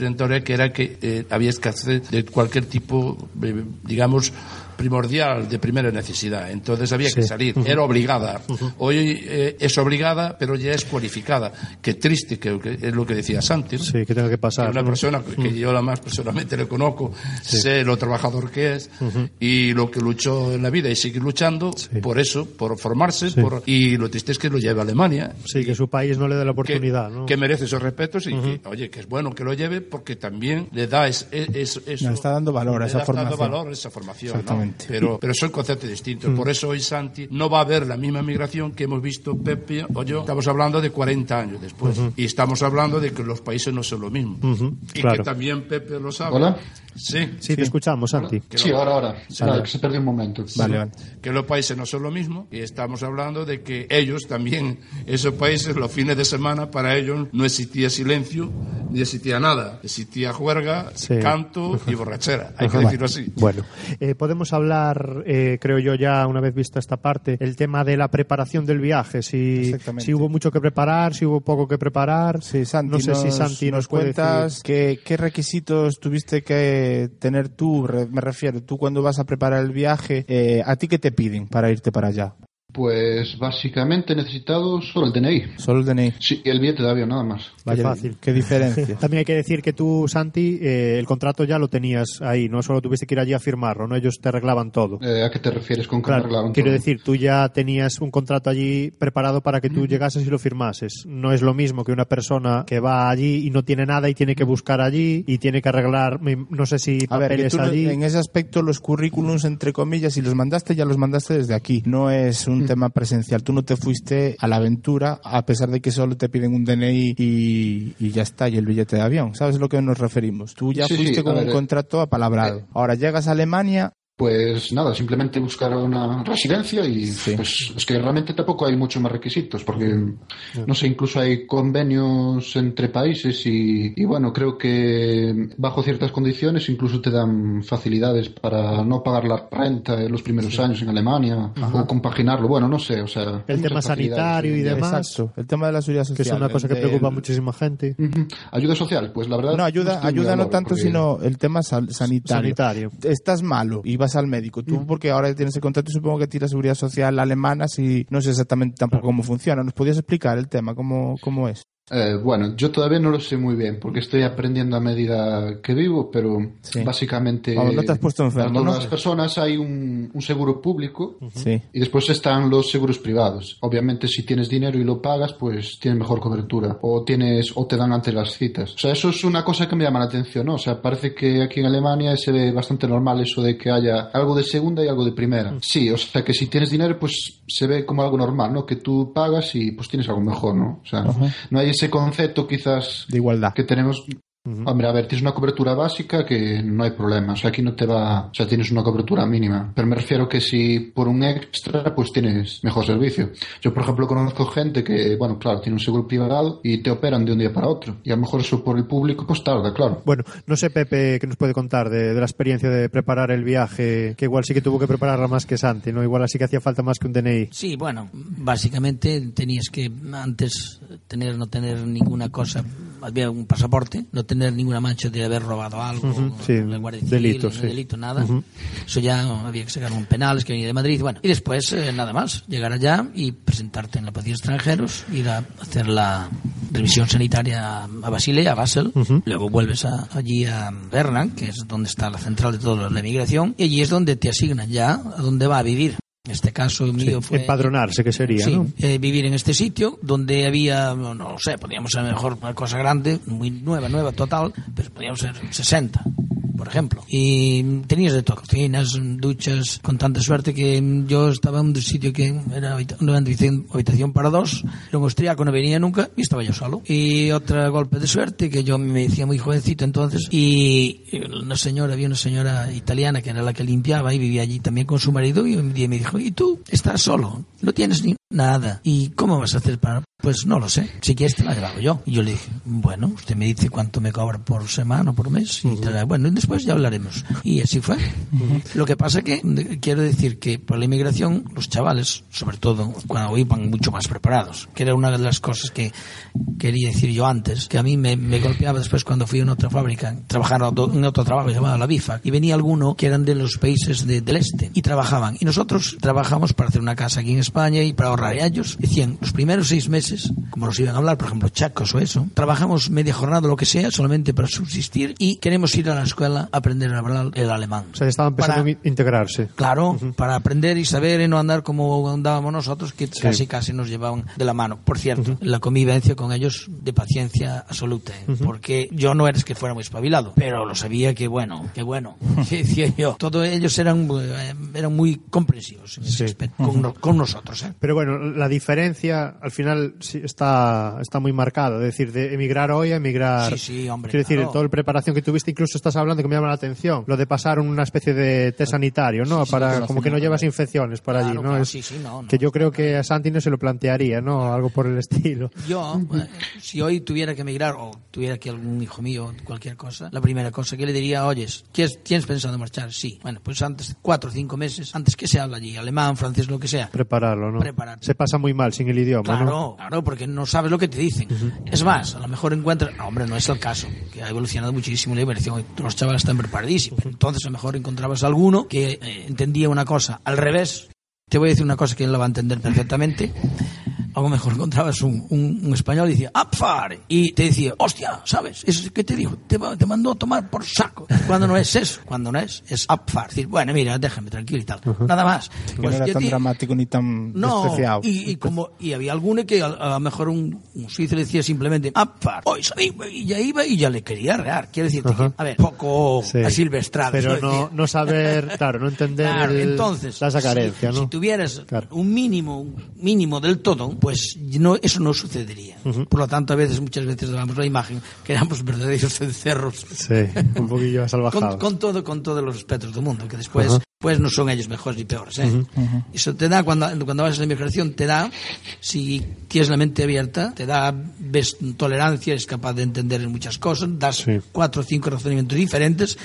que era que eh, había escasez de cualquier tipo, eh, digamos, primordial de primera necesidad. Entonces había que salir. Era obligada. Hoy eh, es obligada, pero ya es cualificada. Qué triste que, que es lo que decía Santi. ¿no? Sí, que tenga que pasar. Que una ¿no? persona que, que yo la más personalmente le conozco, Sí. sé lo trabajador que es y lo que luchó en la vida y sigue luchando por eso, por formarse, Sí. por, y lo triste es que lo lleve a Alemania. Sí, que su país no le dé la oportunidad, ¿no? Que merece esos respetos y que, oye, que es bueno que lo lleve porque también le da es, es- eso. Está dando valor a esa da- formación. dando valor a esa formación. ¿no? Exactamente. Pero, pero son conceptos distintos. Mm. Por eso hoy Santi no va a ver la misma migración que hemos visto Pepe o yo. Estamos hablando de 40 años después. Y estamos hablando de que los países no son lo mismo. Y claro. que también Pepe lo sabe. Hola. Sí. Sí, te escuchamos, Santi. Que Sí, lo- ahora, ahora. Sí. Vale, que se perdió un momento. Que los países no son lo mismo y estamos hablando de que ellos también, esos países, los fines de semana, para ellos no existía silencio ni existía nada. Existía juerga, Sí. canto y borrachera. Hay que Ajá. decirlo así. Bueno, eh, podemos hablar, eh, creo yo ya una vez vista esta parte, el tema de la preparación del viaje, si, si hubo mucho que preparar, si hubo poco que preparar. Sí, Santi, no sé si nos- Santi nos, nos cuentas qué, qué requisitos tuviste que tener tú, me refiero, tú cuando vas a preparar el viaje, eh, ¿a ti qué te piden para irte para allá? Pues básicamente he necesitado solo el DNI. Solo el DNI. Sí, y el billete de avión, nada más. Qué fácil. Qué diferencia. También hay que decir que tú, Santi, eh, el contrato ya lo tenías ahí, no solo tuviste que ir allí a firmarlo, ¿no? Ellos te arreglaban todo. Eh, ¿A qué te refieres con que Claro, quiero todo? decir, tú ya tenías un contrato allí preparado para que tú llegases y lo firmases. No es lo mismo que una persona que va allí y no tiene nada y tiene que buscar allí y tiene que arreglar, no sé si A ver, que papeles tú no- allí. en ese aspecto los currículums, entre comillas, si los mandaste, ya los mandaste desde aquí. No es un un tema presencial. Tú no te fuiste a la aventura a pesar de que solo te piden un DNI y, y ya está, y el billete de avión. ¿Sabes a lo que nos referimos? Tú ya Sí, fuiste sí, con un contrato apalabrado. Ahora llegas a Alemania Pues nada, simplemente buscar una residencia y pues es que realmente tampoco hay muchos más requisitos porque no sé, incluso hay convenios entre países y, y bueno, creo que bajo ciertas condiciones incluso te dan facilidades para no pagar la renta en los primeros años en Alemania o compaginarlo, bueno, no sé, o sea, El tema sanitario y demás. Exacto, el tema de la seguridad social. Que es una cosa que el- preocupa a muchísima gente. Ayuda social, pues la verdad. No, ayuda, muy ayuda no tanto, porque- sino el tema sal- sanitario. Sanitario. Estás malo y vas al médico. Tú, porque ahora tienes el contrato, supongo que tiras seguridad social alemana, si no sé exactamente tampoco cómo funciona. ¿Nos podías explicar el tema? ¿Cómo, cómo es? Eh, bueno, yo todavía no lo sé muy bien porque estoy aprendiendo a medida que vivo, pero básicamente Vamos, no te has puesto enfermo, para todas ¿no? las personas hay un, un seguro público Sí. y después están los seguros privados. Obviamente si tienes dinero y lo pagas, pues tienes mejor cobertura o tienes o te dan antes las citas. O sea, eso es una cosa que me llama la atención, ¿no? O sea, parece que aquí en Alemania se ve bastante normal eso de que haya algo de segunda y algo de primera. Sí, o sea, que si tienes dinero, pues se ve como algo normal, ¿no? Que tú pagas y pues tienes algo mejor, ¿no? O sea, no hay ese concepto quizás de igualdad. que tenemos Hombre, a ver, tienes una cobertura básica que no hay problema. O sea, aquí no te va. O sea, tienes una cobertura mínima. Pero me refiero que si por un extra, pues tienes mejor servicio. Yo, por ejemplo, conozco gente que, bueno, claro, tiene un seguro privado y te operan de un día para otro. Y a lo mejor eso por el público, pues tarda, claro. Bueno, no sé, Pepe, qué nos puede contar de, de la experiencia de preparar el viaje, que igual sí que tuvo que prepararla más que Santi, ¿no? Igual así que hacía falta más que un DNI. Sí, bueno, básicamente tenías que antes tener no tener ninguna cosa, había un pasaporte, no tener ninguna mancha de haber robado algo, sí, la Guardia Civil, delito, sí. delito, nada. Eso ya había que sacar un penal, es que venía de Madrid, bueno. Y después, eh, nada más, llegar allá y presentarte en la policía de extranjeros, ir a hacer la revisión sanitaria a Basilea, a Basel, luego vuelves a- allí a Bernan, que es donde está la central de toda la inmigración, y allí es donde te asignan ya a dónde va a vivir. En este caso mío fue Empadronarse, que sería, Sí, ¿no? eh, vivir en este sitio donde había, no, no sé, podíamos ser mejor una cosa grande, muy nueva, nueva total, pero podíamos ser 60, por ejemplo. Y tenías de todo, cocinas, duchas, con tanta suerte que yo estaba en un sitio que era una habitación, habitación para dos, era un austriaco, no venía nunca y estaba yo solo. Y otro golpe de suerte que yo me decía muy jovencito entonces y una señora, había una señora italiana que era la que limpiaba y vivía allí también con su marido y un día me dijo, ¿y tú estás solo? No tienes ni nada. ¿Y cómo vas a hacer para...? Pues no lo sé. Si quieres te la llevo yo. Y yo le dije, bueno, usted me dice cuánto me cobra por semana o por mes. Y te la- bueno, y después ya hablaremos. Y así fue. Lo que pasa que quiero decir que por la inmigración los chavales, sobre todo cuando iban mucho más preparados, que era una de las cosas que quería decir yo antes, que a mí me, me golpeaba después cuando fui a una otra fábrica, trabajar en otro, trabajo llamado la BIFAC, y venía alguno que eran de los países de- del este y trabajaban. Y nosotros trabajamos para hacer una casa aquí en España y para ahorrar. Y ellos decían, los primeros seis meses, como nos iban a hablar, por ejemplo, chacos o eso, trabajamos media jornada o lo que sea, solamente para subsistir y queremos ir a la escuela a aprender a hablar el alemán. O sea, estaban pensando Para- en integrarse. Claro, para aprender y saber y no andar como andábamos nosotros, que casi casi nos llevaban de la mano. Por cierto, la convivencia con ellos de paciencia absoluta, ¿eh? Ujú. porque yo no eres que fuera muy espabilado, pero lo sabía que bueno, que bueno, decía yo. Todos ellos eran, eh, eran muy comprensivos en ese Sí. aspecto, con, con nosotros. ¿eh? Pero bueno, la diferencia al final sí está, está muy marcada. Es decir, de emigrar hoy a emigrar. Sí, sí, hombre, Quiero decir, claro. toda la preparación que tuviste, incluso estás hablando que me llama la atención. Lo de pasar una especie de test sanitario, ¿no? Sí, para como que no llevas infecciones por allí, Claro, ¿no? claro, Es- sí, sí, no, no. que yo creo que a Santi no se lo plantearía, ¿no? Algo por el estilo. Yo, si hoy tuviera que emigrar o tuviera que algún hijo mío, cualquier cosa, la primera cosa que le diría, oyes, ¿tienes, ¿tienes pensado marchar? Sí. Bueno, pues antes, cuatro o cinco meses, antes que se habla allí, alemán, francés, lo que sea. Prepararlo, ¿no? Preparar. Se pasa muy mal sin el idioma, Claro, ¿no? Claro, porque no sabes lo que te dicen. Es más, a lo mejor encuentras, no, hombre, no es el caso, que ha evolucionado muchísimo la inversión, y los chavales están preparadísimos. Entonces, a lo mejor encontrabas alguno que eh, entendía una cosa al revés. Te voy a decir una cosa que él lo va a entender perfectamente. A lo mejor encontrabas un, un, un español y decía, ¡Apfare! Y te decía, hostia, ¿sabes? Eso que te dijo, te, te mandó a tomar por saco. Cuando no es eso, cuando no es, es Apfare. Decir, bueno, mira, déjame tranquilo y tal. Nada más. Pues no era tan dramático ni tan no, despreciado. y, y como y había alguno que a, a lo mejor un, un suizo le decía simplemente Apfar, hoy salí", y ya iba y ya le quería rear. Quiero decirte que, a ver, poco Sí. asilvestrado. Pero no, no saber, claro, no entender Claro, el- entonces, esa carencia, si, ¿no? si tuvieras Claro. un mínimo, un mínimo del todo, pues no, eso no sucedería. Por lo tanto, a veces, muchas veces damos la imagen que éramos verdaderos cencerros. Sí, un poquillo con, salvajado. con todo, con todos los respetos del mundo, que después. Pues no son ellos mejores ni peores. ¿eh? Eso te da, cuando, cuando vas a la inmigración, te da, si tienes la mente abierta, te da, ves tolerancia, eres capaz de entender muchas cosas, das Sí. cuatro o cinco razonamientos diferentes,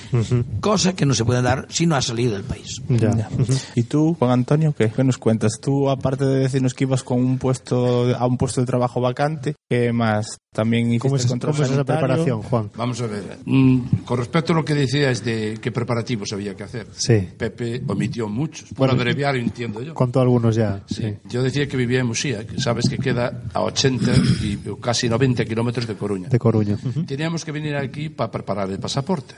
cosa que no se puede dar si no has salido del país. Ya. Ya. ¿Y tú, Juan Antonio, qué, qué nos cuentas? Tú, aparte de decirnos que ibas con un puesto a un puesto de trabajo vacante, ¿qué más? También hiciste ¿Cómo es, control cómo es esa preparación, Juan? Vamos a ver. mm, con respecto a lo que decías de qué preparativos había que hacer, Sí. Pepe omitió muchos. Por abreviar, entiendo yo. Contó algunos ya. Sí. Yo decía que vivía en Musía, que sabes que queda a 80 y casi 90 kilómetros de Coruña. De Coruña. Ujú. Teníamos que venir aquí para preparar el pasaporte.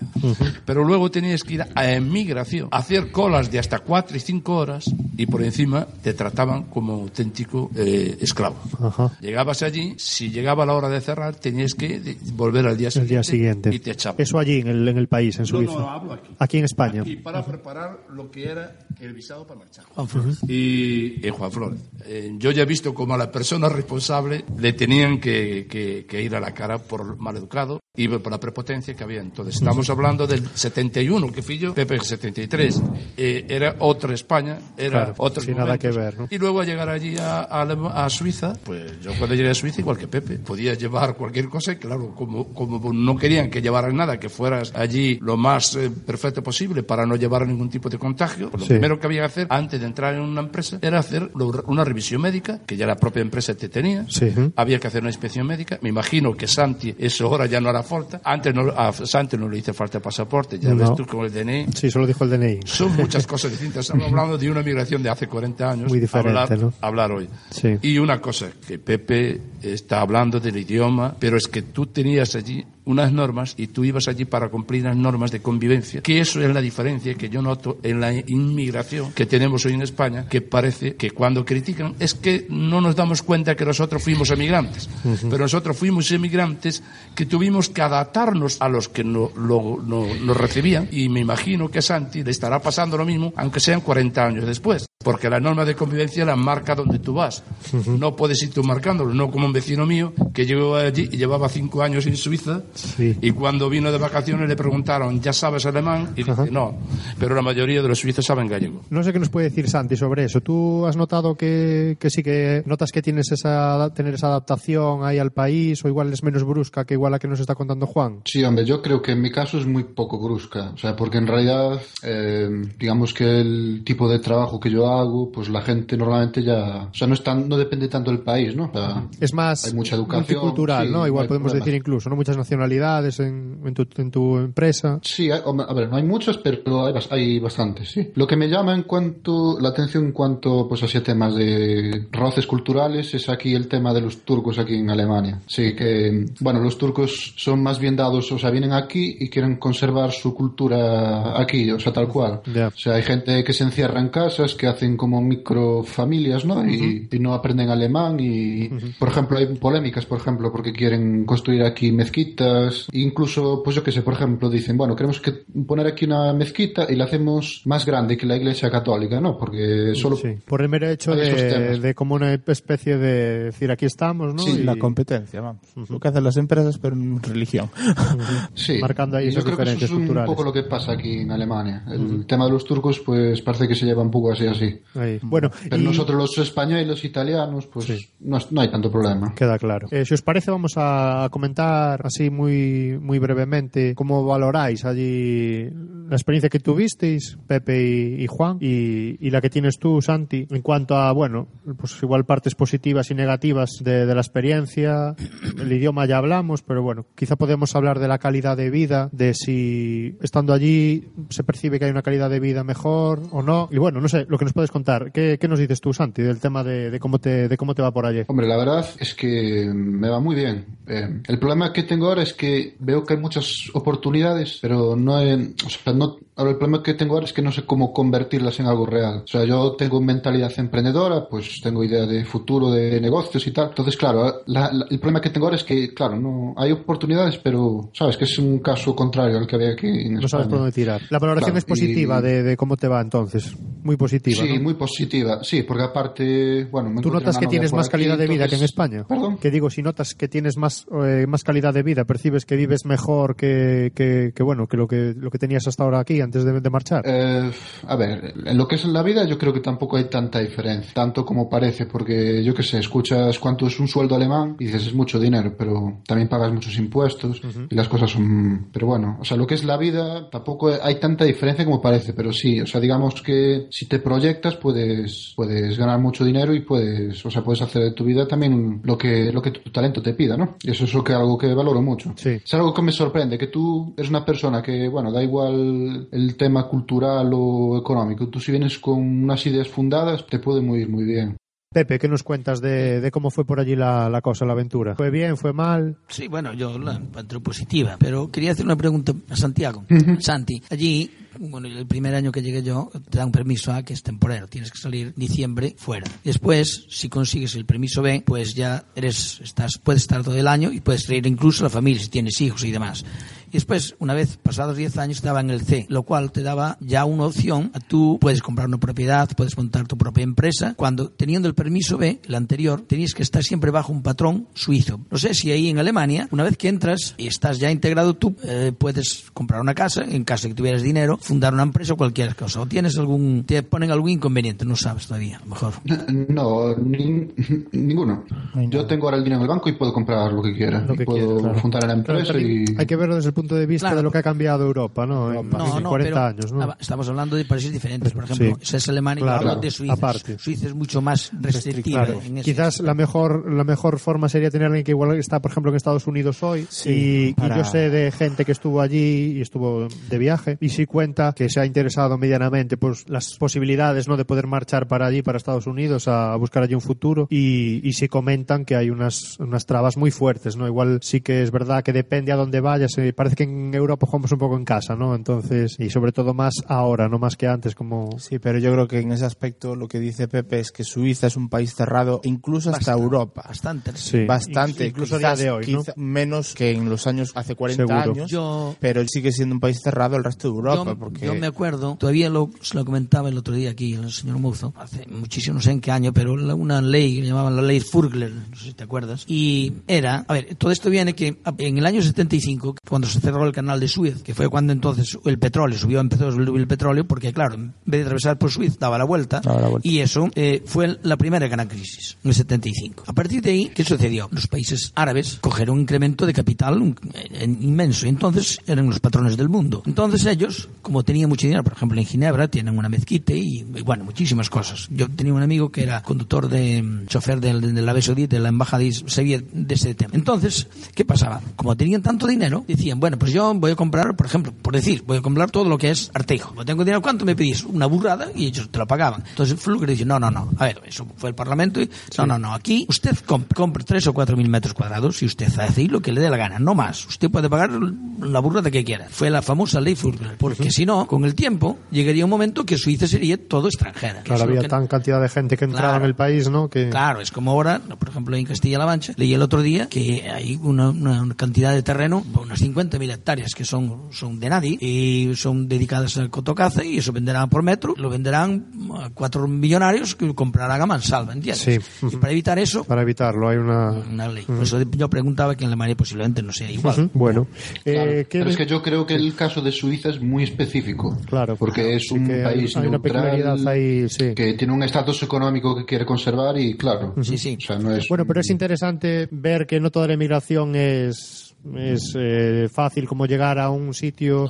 Pero luego tenías que ir a emigración, hacer colas de hasta 4 y 5 horas y por encima te trataban como auténtico eh, esclavo. Ajá. Llegabas allí, si llegaba la hora de cerrar, tenías que volver al día El siguiente. día siguiente. Y te echaban. Eso allí, en el, en el país, en No, Suiza. no, hablo aquí. en España. Y para preparar lo que era el visado para marchar. Juan Flores. Y en Juan Flores. Eh, yo ya he visto como a la persona responsable le tenían que, que- que ir a la cara por maleducado y por la prepotencia que había. Entonces, estamos hablando del 71, que fui yo, Pepe el 73. Eh, era otra España, era Claro, otros sin nada que ver, ¿no? Y luego a llegar allí a, a a Suiza, pues yo cuando llegué a Suiza, igual que Pepe, podía llevar cualquier cosa y claro, como, como no querían que llevaras nada, que fueras allí lo más eh, perfecto posible para no llevar ningún tipo de contagio, pues lo Sí. primero que había que hacer antes de entrar en una empresa era hacer lo- una revisión médica, que ya la propia empresa te tenía. Sí. Había que hacer una inspección médica. Me imagino que Santi, eso ahora ya no hará falta. Antes no, a Santi no le hizo falta pasaporte, ya No. ves tú con el DNI. Sí, solo dijo el DNI. Son muchas cosas distintas. Estamos hablando de una migración de hace 40 años. Muy diferente, hablar, ¿no? hablar hoy. Sí. Y una cosa, que Pepe está hablando del idioma, pero es que tú tenías allí unas normas y tú ibas allí para cumplir las normas de convivencia. Que eso es la diferencia que yo noto en la inmigración que tenemos hoy en España, que parece que cuando critican es que no nos damos cuenta que nosotros fuimos emigrantes. Pero nosotros fuimos emigrantes que tuvimos que adaptarnos a los que no, lo- no- nos recibían. Y me imagino que a Santi le estará pasando lo mismo, aunque sean 40 años después. Porque la norma de convivencia la marca donde tú vas. No puedes ir tú marcándolo, no como un vecino mío que llegó allí y llevaba cinco años en Suiza Sí. y cuando vino de vacaciones le preguntaron, ¿ya sabes alemán? Y dice, no, pero la mayoría de los suizos saben gallego. No sé qué nos puede decir Santi sobre eso. ¿Tú has notado que, que sí que notas que tienes esa tener esa adaptación ahí al país o igual es menos brusca que igual la que nos está contando Juan? Sí, hombre, yo creo que en mi caso es muy poco brusca. O sea, porque en realidad, eh, digamos que el tipo de trabajo que yo hago, pues la gente normalmente ya. O sea, no, es tan- no depende tanto del país, ¿no? O sea, Es más Hay mucha educación, multicultural, sí, ¿no? no Igual hay podemos problema. decir incluso, ¿no? Muchas nacionalidades en, en, tu, en tu empresa. Sí, hay- a ver, no hay muchos, pero hay, hay bastantes, sí. Lo que me llama en cuanto, la atención en cuanto, pues, así a temas de roces culturales es aquí el tema de los turcos aquí en Alemania. Sí, que, bueno, los turcos son más bien dados, o sea, vienen aquí y quieren conservar su cultura aquí, o sea, tal cual. Ya. O sea, hay gente que se encierra en casas, que hacen como microfamilias, ¿no? y, y no aprenden alemán y, por ejemplo, hay polémicas, por ejemplo, porque quieren construir aquí mezquitas, incluso, pues yo qué sé, por ejemplo, dicen, bueno, queremos que poner aquí una mezquita y la hacemos más grande que la iglesia católica, ¿no? Porque solo... Sí, por el mero hecho de, de como una especie de decir aquí estamos, ¿no? Sí, Y la competencia, vamos. Lo que hacen las empresas, pero en religión. Sí, marcando ahí y yo esas creo que eso diferencias es un culturales. poco lo que pasa aquí en Alemania. El tema de los turcos, pues parece que se lleva un poco así así. Ahí. Bueno, Pero y- nosotros los españoles, los italianos, pues no, no hay tanto problema. Queda claro. Eh, si os parece, vamos a comentar así muy, muy brevemente cómo valoráis allí la experiencia que tuvisteis, Pepe y, y Juan, y, y la que tienes tú, Santi, en cuanto a, bueno, pues igual partes positivas y negativas de, de la experiencia. El idioma ya hablamos, pero bueno, quizá podemos hablar de la calidad de vida, de si estando allí se percibe que hay una calidad de vida mejor o no. Y bueno, no sé, lo que nos puedes contar. ¿Qué, qué nos dices tú, Santi, del tema de, de cómo te, de cómo te va por allí? Hombre, la verdad es que me va muy bien. Eh, el problema que tengo ahora es que veo que hay muchas oportunidades, pero no he, o sea, no, ahora el problema que tengo ahora es que no sé cómo convertirlas en algo real. O sea, yo tengo mentalidad emprendedora, pues tengo idea de futuro de negocios y tal. Entonces, claro, la- la- el problema que tengo ahora es que, claro, no hay oportunidades, pero sabes que es un caso contrario al que había aquí en No sabes por dónde tirar. La valoración Claro, es positiva y- de, de cómo te va entonces. Muy positiva. Sí, ¿no? muy positiva. Sí, porque aparte, bueno, me ¿Tú notas que tienes más aquí, calidad de vida que en entonces- España? Perdón. Que digo, si notas que tienes más, eh, más calidad de vida, percibes que vives mejor que, que, que, bueno, que lo que lo que tenías hasta ahora aquí antes de, de marchar. Eh, a ver, en lo que es la vida yo creo que tampoco hay tanta diferencia, tanto como parece, porque yo qué sé, escuchas cuánto es un sueldo alemán y dices es mucho dinero, pero también pagas muchos impuestos y las cosas son... Pero bueno, o sea, lo que es la vida tampoco hay tanta diferencia como parece, pero sí, o sea, digamos que si te proyectas puedes, puedes ganar mucho dinero y puedes, o sea, puedes hacer de tu vida también lo que, lo que tu talento te pida, ¿no? Y eso es lo que, algo que valoro mucho. Sí. Es algo que me sorprende, que tú eres una persona que, bueno, da igual el tema cultural o económico. Tú si vienes con unas ideas fundadas, te puede muy ir muy bien. Pepe, ¿qué nos cuentas de, de cómo fue por allí la, la cosa, la aventura? ¿Fue bien? ¿Fue mal? Sí, bueno, yo la encuentro positiva, pero quería hacer una pregunta a Santiago. Santi, allí, bueno, el primer año que llegué yo, te dan un permiso A que es temporero, tienes que salir diciembre fuera. Después, si consigues el permiso B, pues ya eres, estás, puedes estar todo el año y puedes traer incluso a la familia si tienes hijos y demás. Y después, una vez pasados 10 años, estaba en el C, lo cual te daba ya una opción. Tú puedes comprar una propiedad, puedes montar tu propia empresa. Cuando, teniendo el permiso B, el anterior, tenías que estar siempre bajo un patrón suizo. No sé si ahí en Alemania, una vez que entras y estás ya integrado, tú eh, puedes comprar una casa, en caso de que tuvieras dinero, fundar una empresa o cualquier cosa. O tienes algún, te ponen algún inconveniente, no sabes todavía, a lo mejor. No, nin- ninguno. Yo tengo ahora el dinero en el banco y puedo comprar lo que quiera. Lo Y que puedo quieras, claro. fundar la empresa y... Hay que verlo desde el punto de vista Claro. de lo que ha cambiado Europa, ¿no? En, No, en no, 40 pero años, ¿no? estamos hablando de países diferentes. Por ejemplo, Sí. si es Claro, yo hablo claro, de Suiza. aparte. Suiza es mucho más restrictiva. Claro. en ese Quizás la mejor la mejor forma sería tener alguien que igual está, por ejemplo, en Estados Unidos hoy. Sí, y, y para- yo sé de gente que estuvo allí y estuvo de viaje y sí cuenta que se ha interesado medianamente pues las posibilidades no de poder marchar para allí, para Estados Unidos, a, buscar allí un futuro. Y, y sí comentan que hay unas, unas trabas muy fuertes, ¿no? Igual sí que es verdad que depende a dónde vayas. eh, parece que en Europa jugamos un poco en casa, ¿no? Entonces, y sobre todo más ahora, no más que antes, como Sí, pero yo creo que en ese aspecto lo que dice Pepe es que Suiza es un país cerrado, incluso hasta Bastante. Europa. Bastante. Sí. Bastante, Incluso a quizás- día de hoy, ¿no? menos que en los años hace 40 Seguro. años, Yo- pero él sigue siendo un país cerrado al resto de Europa. yo, porque yo me acuerdo, todavía lo, se lo comentaba el otro día aquí el señor Muzo, hace muchísimo, no sé en qué año, pero la- una ley que llamaban la ley Furgler, no sé si te acuerdas, y era, a ver, todo esto viene que a- en el año 75, cuando se cerró el canal de Suez, que fue cuando entonces el petróleo subió, empezó a subir el petróleo, porque claro, en vez de atravesar por Suez, daba la vuelta, Daba la vuelta. y eso eh, fue la primera gran crisis, en el 75. A partir de ahí, ¿qué sucedió? Los países árabes cogieron un incremento de capital un- en- inmenso, y entonces eran los patrones del mundo. Entonces ellos, como tenían mucho dinero, por ejemplo en Ginebra, tienen una mezquita y, y, bueno, muchísimas cosas. Yo tenía un amigo que era conductor de, mm, chofer del, del, Saudí, de la embajada y sabía de ese tema. Entonces, ¿qué pasaba? Como tenían tanto dinero, decían, bueno, pues yo voy a comprar, por ejemplo, por decir, voy a comprar todo lo que es artejo. No tengo dinero, ¿cuánto me pedís? Una burrada y ellos te lo pagaban. Entonces Fluger dice, no, no, no, a ver, eso fue el Parlamento y, no, no, no, aquí usted comp- compra tres o cuatro mil metros cuadrados y usted hace lo que le dé la gana, no más. Usted puede pagar la burrada que quiera. Fue la famosa ley Fluger, porque si no, con el tiempo, llegaría un momento que Suiza sería todo extranjera. Claro, había que- tan cantidad de gente que entraba Claro. en el país, ¿no? Que Claro, es como ahora, por ejemplo, en Castilla-La Mancha, leí el otro día que hay una, una- cantidad de terreno, unas 50.000 hectáreas que son, son de nadie y son dedicadas al cotocaza y eso venderán por metro, lo venderán a cuatro millonarios que comprarán a mansalva, ¿entiendes? Sí. Y para evitar eso, para evitarlo hay una... una ley. Por eso yo preguntaba que en Alemania posiblemente no sea igual. Bueno, Claro, eh, ¿qué- pero es que yo creo que el caso de Suiza es muy específico. Claro, Porque es sí un que país hay una neutral peculiaridad ahí, sí. que tiene un estatus económico que quiere conservar y claro. Sí, sí. O sea, no es Bueno, pero es interesante ver que no toda la emigración es Es eh, fácil como llegar a un sitio,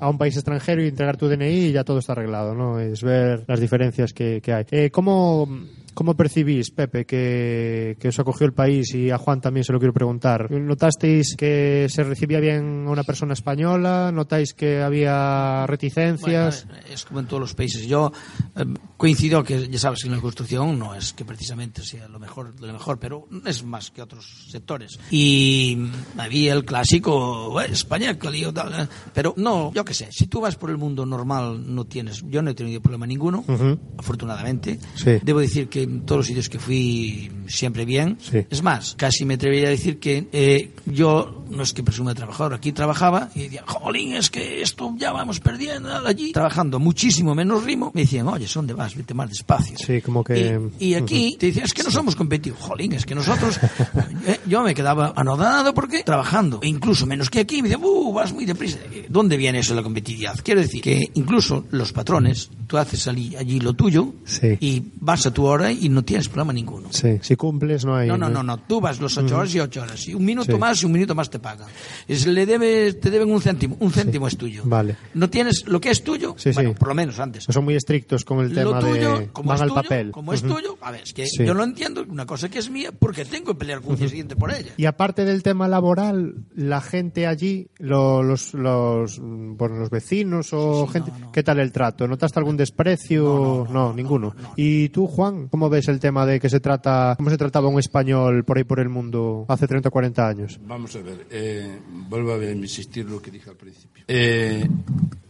a un país extranjero y entregar tu DNI y ya todo está arreglado, ¿no? Es ver las diferencias que, que hay. Eh, ¿Cómo ¿Cómo percibís, Pepe, que, que, os acogió el país y a Juan también se lo quiero preguntar? ¿Notasteis que se recibía bien a una persona española? ¿Notáis que había reticencias? Bueno, es como en todos los países. Yo eh, coincido que, ya sabes, que en la construcción no es que precisamente sea lo mejor, lo mejor, pero es más que otros sectores. Y había el clásico, eh, España, pero no, yo qué sé, si tú vas por el mundo normal no tienes, yo no he tenido problema ninguno, uh -huh. afortunadamente. Sí. Debo decir que en todos los sitios que fui siempre bien. Sí. Es más, casi me atrevería a decir que eh, yo, no es que presume de trabajador, aquí trabajaba y decía, jolín, es que esto ya vamos perdiendo allí. Trabajando muchísimo menos ritmo, me decían, oye, ¿son dónde vas? Vete más despacio. Sí, como que... Y, y aquí uh -huh. te decían, es que no somos competitivos. Jolín, es que nosotros... eh, yo me quedaba anodado porque trabajando, e incluso menos que aquí, me decían, uh, vas muy deprisa. ¿Dónde viene eso de la competitividad? Quiero decir que incluso los patrones, tú haces allí, allí lo tuyo sí. y vas a tu hora y no tienes problema ninguno. Sí, si cumples no hay... No, no, no, no. tú vas los ocho horas y ocho horas. Y un minuto sí. más y un minuto más te pagan. Es, le debes, te deben un céntimo, un céntimo sí. es tuyo. Vale. No tienes lo que es tuyo, sí, bueno, por lo menos antes. Son muy estrictos con el tema lo tuyo, de... Como Van es al tuyo, papel. Como es tuyo, a ver, es que yo lo entiendo, una cosa que es mía, porque tengo que pelear con un siguiente por ella. Y aparte del tema laboral, la gente allí, lo, los, los, bueno, los vecinos o gente, ¿qué tal el trato? ¿Notaste algún desprecio? No, ninguno. ¿Y tú, Juan, cómo ves el tema de que se trata, cómo se trataba un español por ahí por el mundo hace 30 o 40 años? Vamos a ver, eh, vuelvo a insistir lo que dije al principio. Eh,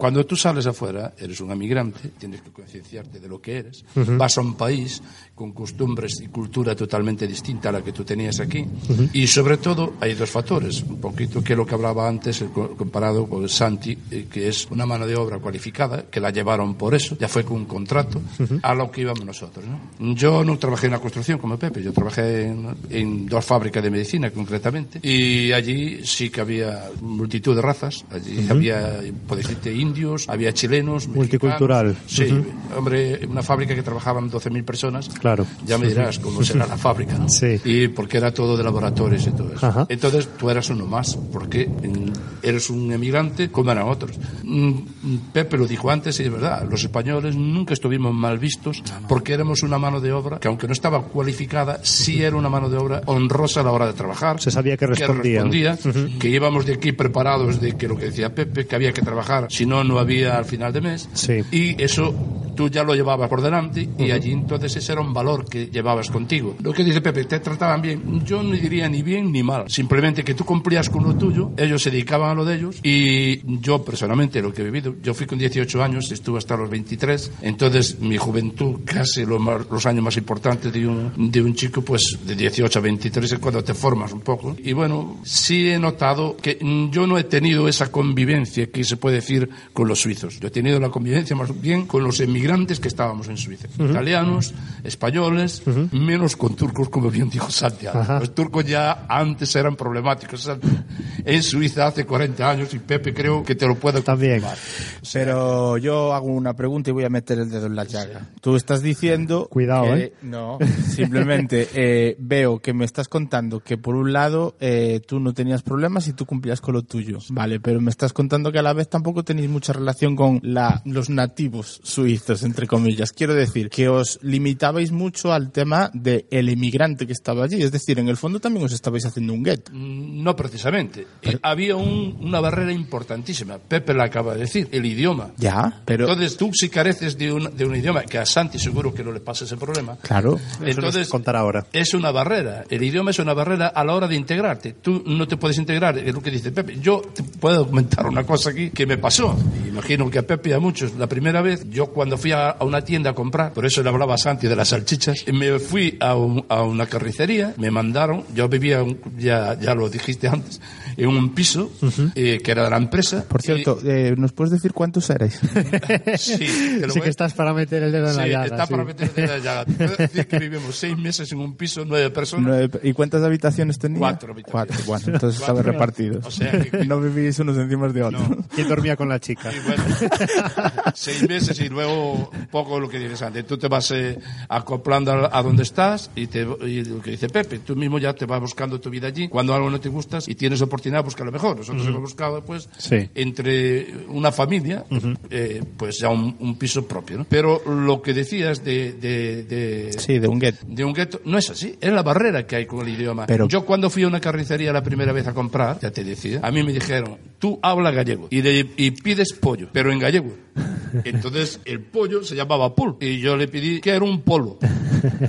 cuando tú sales afuera, eres un emigrante, tienes que concienciarte de lo que eres, uh -huh. vas a un país con costumbres y cultura totalmente distinta a la que tú tenías aquí, uh -huh. y sobre todo hay dos factores, un poquito que lo que hablaba antes, comparado con Santi, eh, que es una mano de obra cualificada, que la llevaron por eso, ya fue con un contrato, uh -huh. a lo que íbamos nosotros. ¿no? Yo no trabajé en la construcción como Pepe, yo trabajé en, en dos fábricas de medicina concretamente, y allí sí que había multitud de razas, allí había, por decirte, indios, había chilenos, multicultural. Sí, hombre, una fábrica que trabajaban 12.000 personas. Claro. Ya me dirás cómo será la fábrica, ¿no? Sí. Y porque era todo de laboratorios y todo eso. Ajá. Entonces tú eras uno más, porque eres un emigrante como eran otros. Pepe lo dijo antes y es verdad, los españoles nunca estuvimos mal vistos porque éramos una mano de obra que aunque no estaba cualificada, sí era una mano de obra honrosa a la hora de trabajar. Se sabía que respondía. Que, respondía, uh -huh. que íbamos de aquí preparados de que lo que decía Pepe, que había que trabajar, si no, no había al final de mes. Sí. Y eso tú ya lo llevabas por delante y allí entonces ese era un valor que llevabas contigo. Lo que dice Pepe, te trataban bien. Yo no diría ni bien ni mal. Simplemente que tú cumplías con lo tuyo, ellos se dedicaban a lo de ellos y yo personalmente lo que he vivido, yo fui con 18 años, estuve hasta los 23, entonces mi juventud, casi los, los años más importantes de un, de un chico, pues de 18 a 23 es cuando te formas un poco. Y bueno, sí he notado que yo no he tenido esa convivencia que se puede decir con los suizos. Yo he tenido la convivencia más bien con los emigrantes que estábamos en Suiza. Uh -huh. Italianos, españoles, uh -huh. menos con turcos, como bien dijo Santiago. -huh. Los turcos ya antes eran problemáticos. En Suiza hace 40 años y Pepe creo que te lo puedo También. Pero yo hago una pregunta y voy a meter el dedo en la llaga. Tú estás diciendo... Cuidado, que, ¿eh? No, simplemente eh, veo que me estás contando que por un lado eh, tú no tenías problemas y tú cumplías con lo tuyo. Vale, pero me estás contando que a la vez tampoco tenéis mucha relación con la, los nativos suizos, entre comillas. Quiero decir que os limitabais mucho al tema del el inmigrante que estaba allí. Es decir, en el fondo también os estabais haciendo un gueto. No precisamente. Pero... Había un, una barrera importantísima. Pepe la acaba de decir, el idioma. Ya, pero... Entonces tú si careces de un, de un idioma, que a Santi seguro que no le pasa ese problema. Claro. Entonces, contar ahora. es una barrera. El idioma es una barrera a la hora de integrarte. Tú no te puedes integrar, es lo que dice Pepe. Yo te puedo comentar una cosa aquí que me pasó. Imagino que a Pepe y a muchos. La primera vez, yo cuando fui a, una tienda a comprar, por eso le hablaba a Santi de las salchichas, me fui a, a una carnicería, me mandaron, yo vivía, ya, ya lo dijiste antes, en un piso uh -huh. eh, que era de la empresa. Por cierto, y... eh, ¿nos puedes decir cuántos erais? sí, te lo sí que estás para meter el dedo en sí, la llaga. Está sí. para meter el dedo en la llaga. Te puedo decir que vivimos seis meses en un piso, nueve personas. Nueve, ¿Y cuántas habitaciones tenía? Cuatro habitaciones. Cuatro, bueno, entonces estabais repartidos. O sea, que... no vivís unos encima de otros. No. ¿Quién dormía con la chica? Y bueno, seis meses y luego un poco lo que dices antes. Tú te vas eh, acoplando a, a, donde estás y, te, y lo que dice Pepe, tú mismo ya te vas buscando tu vida allí. Cuando algo no te gusta y tienes oportunidad oportunidad de buscar lo mejor. Nosotros Ujú. hemos buscado, pues, Sí. entre una familia, eh, pues ya un, un piso propio, ¿no? Pero lo que decías de... de, de Sí, de un gueto. de un gueto, no es así, es la barrera que hay con el idioma. Pero- Yo cuando fui a una carnicería la primera vez a comprar, ya te decía, a mí me dijeron, tú habla gallego y, le- y pides pollo, pero en gallego. Entonces el pollo se llamaba pulpo y yo le pedí que era un polo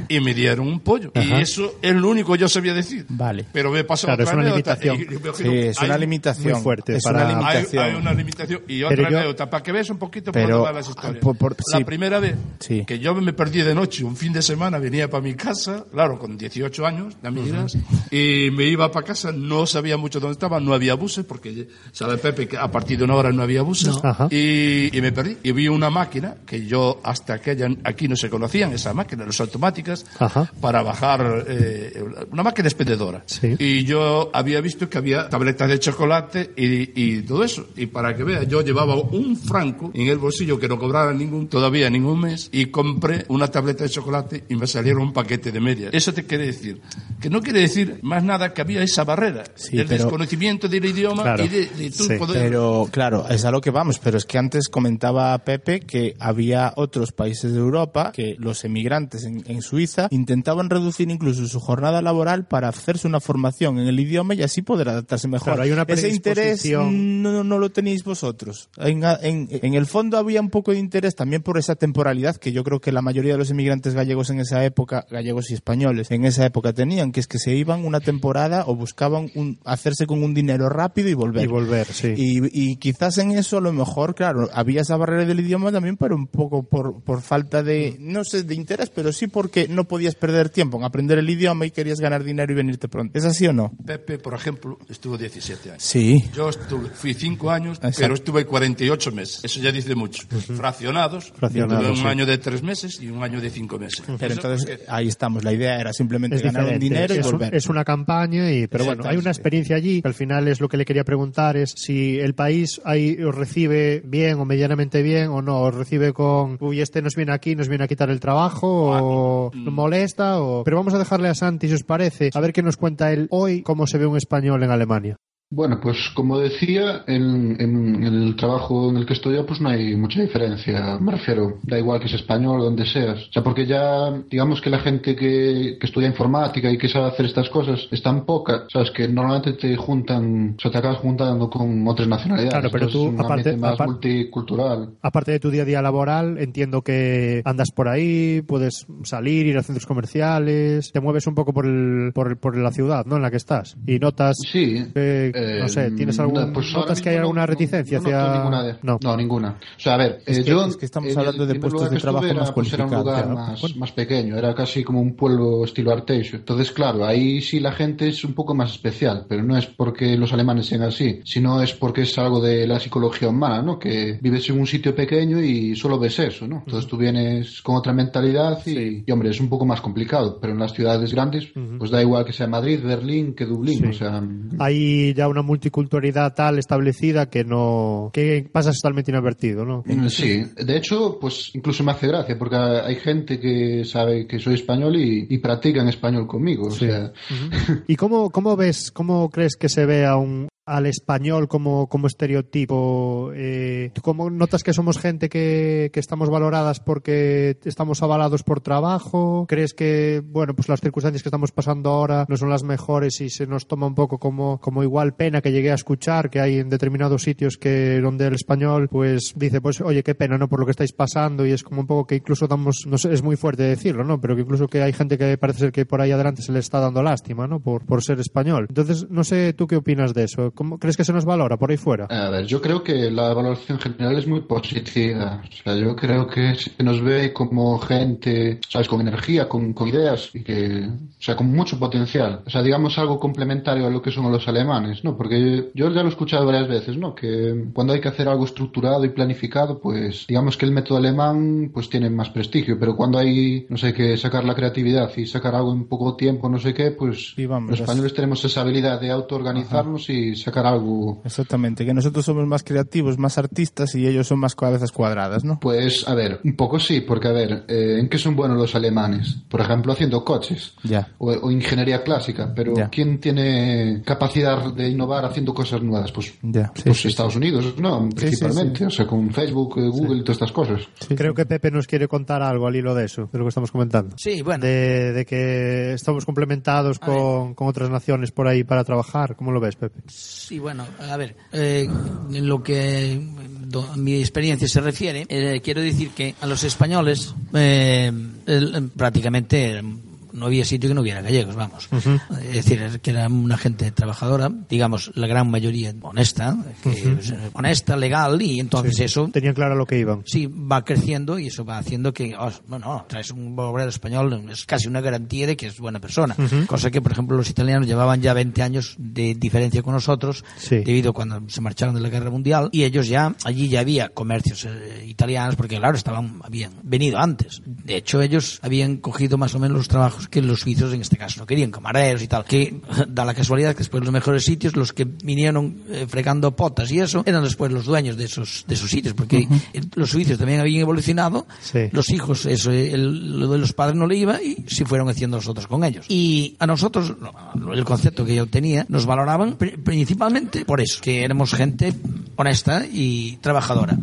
y me dieron un pollo. Ajá. Y eso es lo único que yo sabía decir. Vale. Pero me pasó Claro, otra es una limitación. y- y Sí, es hay una un- limitación. muy fuerte Es para- una hay, limitación. hay una limitación. Y otra yo- anécdota, para que veas un poquito por Pero, va las historias. por- por- la sí. primera vez Sí. que yo me perdí de noche, un fin de semana, venía para mi casa, claro, con 18 años, ya me dirás, y me iba para casa, no sabía mucho dónde estaba, no había buses, porque sabe Pepe que a partir de una hora no había buses, Ajá. y, y me perdí. Y vi una máquina, que yo hasta aquella, aquí no se conocían, esa máquina, las automáticas, Ajá. para bajar, eh, una máquina expendedora. Sí. Y yo había visto que había tabletas de chocolate y, y todo eso. Y para que vea, yo llevaba un franco en el bolsillo que no cobraba ningún, todavía ningún mes, y compré una tableta de chocolate y me salieron un paquete de medias. Eso te quiere decir, que no quiere decir más nada que había esa barrera Sí, del pero- desconocimiento del idioma Claro. y de, de tu Sí. poder. Pero claro, es a lo que vamos, pero es que antes comentaba Pepe que había otros países de Europa que los emigrantes en, en Suiza intentaban reducir incluso su jornada laboral para hacerse una formación en el idioma y así poder adaptarse mejor. Claro, hay una Ese interés no, no, no lo tenéis vosotros. En, en- en el fondo había un poco de interés también por esa temporalidad que yo creo que la mayoría de los emigrantes gallegos en esa época, gallegos y españoles, en esa época tenían, que es que se iban una temporada o buscaban un, hacerse con un dinero rápido y volver. Y volver, sí. Y, y quizás en eso a lo mejor, claro, había esa barrera del idioma también, pero un poco por, por falta de, no sé, de interés, pero sí porque no podías perder tiempo en aprender el idioma y querías ganar dinero y venirte pronto. ¿Es así o no? Pepe, por ejemplo, estuvo 17 años. Sí. Yo estuve, fui 5 años, Exacto. pero estuve 48 meses. Eso ya dice mucho. Fraccionados. Fraccionados, Tuve un sí. año de 3 meses y un año de 5 meses. Pero Eso entonces ahí estamos. La idea era simplemente ganar un dinero y es, un- volver. es una campaña y pero bueno hay una experiencia allí que al final es lo que le quería preguntar es si el país ahí os recibe bien o medianamente bien o no os recibe con uy este nos viene aquí nos viene a quitar el trabajo o nos molesta o pero vamos a dejarle a Santi si os parece a ver qué nos cuenta él hoy cómo se ve un español en Alemania you. Bueno, pues como decía, en, en el trabajo en el que estoy yo, pues no hay mucha diferencia. Me refiero, da igual que seas español o donde seas. O sea, porque ya, digamos que la gente que, que estudia informática y que sabe hacer estas cosas es tan poca, sabes, que normalmente te juntan, o sea, te acabas juntando con otras nacionalidades. Claro, pero tú, es un aparte- más apar- multicultural. aparte de tu día a día laboral entiendo que andas por ahí puedes salir ir a centros comerciales te mueves un poco por el, por, por la ciudad ¿no? en la que estás y notas Sí. que, Eh, no sé, ¿tienes algún, no, pues notas que hay alguna no- reticencia no hacia...? noto ninguna de- no. no, ninguna. O sea, a ver, Es eh, que- yo... es que estamos hablando de puestos de trabajo más pues, era un lugar más, Bueno. más pequeño, era casi como un pueblo estilo Arteixo. Entonces, claro, ahí sí la gente es un poco más especial, pero no es porque los alemanes sean así, sino es porque es algo de la psicología humana, ¿no? Que vives en un sitio pequeño y solo ves eso, ¿no? Entonces tú vienes con otra mentalidad y, y, hombre, es un poco más complicado, pero en las ciudades grandes, pues da igual que sea Madrid, Berlín, que Dublín, Sí. o sea... Hay ya una multiculturalidad tal establecida que no que pasas totalmente inadvertido, ¿no? Mm, Sí, de hecho, pues incluso me hace gracia porque hay gente que sabe que soy español y, y practican español conmigo. O sea, ¿Y cómo, cómo ves, cómo crees que se ve a un, al español como, como estereotipo? Eh, ¿tú ¿Cómo notas que somos gente que, que estamos valoradas porque estamos avalados por trabajo? ¿Crees que, bueno, pues las circunstancias que estamos pasando ahora no son las mejores y se nos toma un poco como, como igual pena que llegué a escuchar que hay en determinados sitios que donde el español pues dice, pues oye, qué pena, ¿no? Por lo que estáis pasando y es como un poco que incluso damos, no sé, es muy fuerte decirlo, ¿no? Pero que incluso que hay gente que parece ser que por ahí adelante se le está dando lástima, ¿no? Por, por ser español. Entonces, no sé tú qué opinas de eso. ¿Cómo crees que se nos valora por ahí fuera? a ver, yo creo que la valoración general es muy positiva. O sea, yo creo que se nos ve como gente, ¿sabes? Con energía, con, con ideas y que, o sea, con mucho potencial. O sea, digamos algo complementario a lo que son los alemanes, ¿no? Porque yo ya lo he escuchado varias veces, ¿no? Que cuando hay que hacer algo estructurado y planificado, pues digamos que el método alemán pues tiene más prestigio, pero cuando hay, no sé, que sacar la creatividad y sacar algo en poco tiempo, no sé qué, pues vamos, los es- españoles tenemos esa habilidad de autoorganizarnos y sacar algo. Exactamente, que nosotros somos más creativos, más artistas y ellos son más cabezas cuadradas, ¿no? Pues, a ver, un poco sí, porque, a ver, eh, ¿en qué son buenos los alemanes? Por ejemplo, haciendo coches Ya. o, o ingeniería clásica, pero Ya. ¿quién tiene capacidad de innovar haciendo cosas nuevas? Pues, Ya. Sí, pues sí, Estados Unidos, ¿no? sí, Principalmente, sí. o sea, con Facebook, eh, Google y todas estas cosas. Creo que Pepe nos quiere contar algo al hilo de eso, de lo que estamos comentando. Sí, bueno. De, de que estamos complementados con, con otras naciones por ahí para trabajar. ¿Cómo lo ves, Pepe? Sí, bueno, a ver, eh, en lo que a mi experiencia se refiere, eh, quiero decir que a los españoles eh, prácticamente no había sitio que no hubiera gallegos, vamos. Es decir, que era una gente trabajadora, digamos, la gran mayoría honesta, que honesta, legal, y entonces eso Tenían claro lo que iban. sí va creciendo y eso va haciendo que, oh, bueno, traes un obrero español, es casi una garantía de que es buena persona. Cosa que, por ejemplo, los italianos llevaban ya 20 años de diferencia con nosotros, Sí. debido a cuando se marcharon de la guerra mundial, y ellos ya, allí ya había comercios eh, italianos, porque claro, estaban, habían venido antes. De hecho, ellos habían cogido más o menos los trabajos que los suizos en este caso no querían, camareros y tal, que da la casualidad que después los mejores sitios, los que vinieron eh, fregando potas y eso, eran después los dueños de esos, de esos sitios, porque eh, los suizos también habían evolucionado, Sí. los hijos, eso, el- lo de los padres no le iba y se fueron haciendo nosotros con ellos. Y a nosotros, no, el concepto que yo tenía, nos valoraban pri- principalmente por eso, que éramos gente honesta y trabajadora.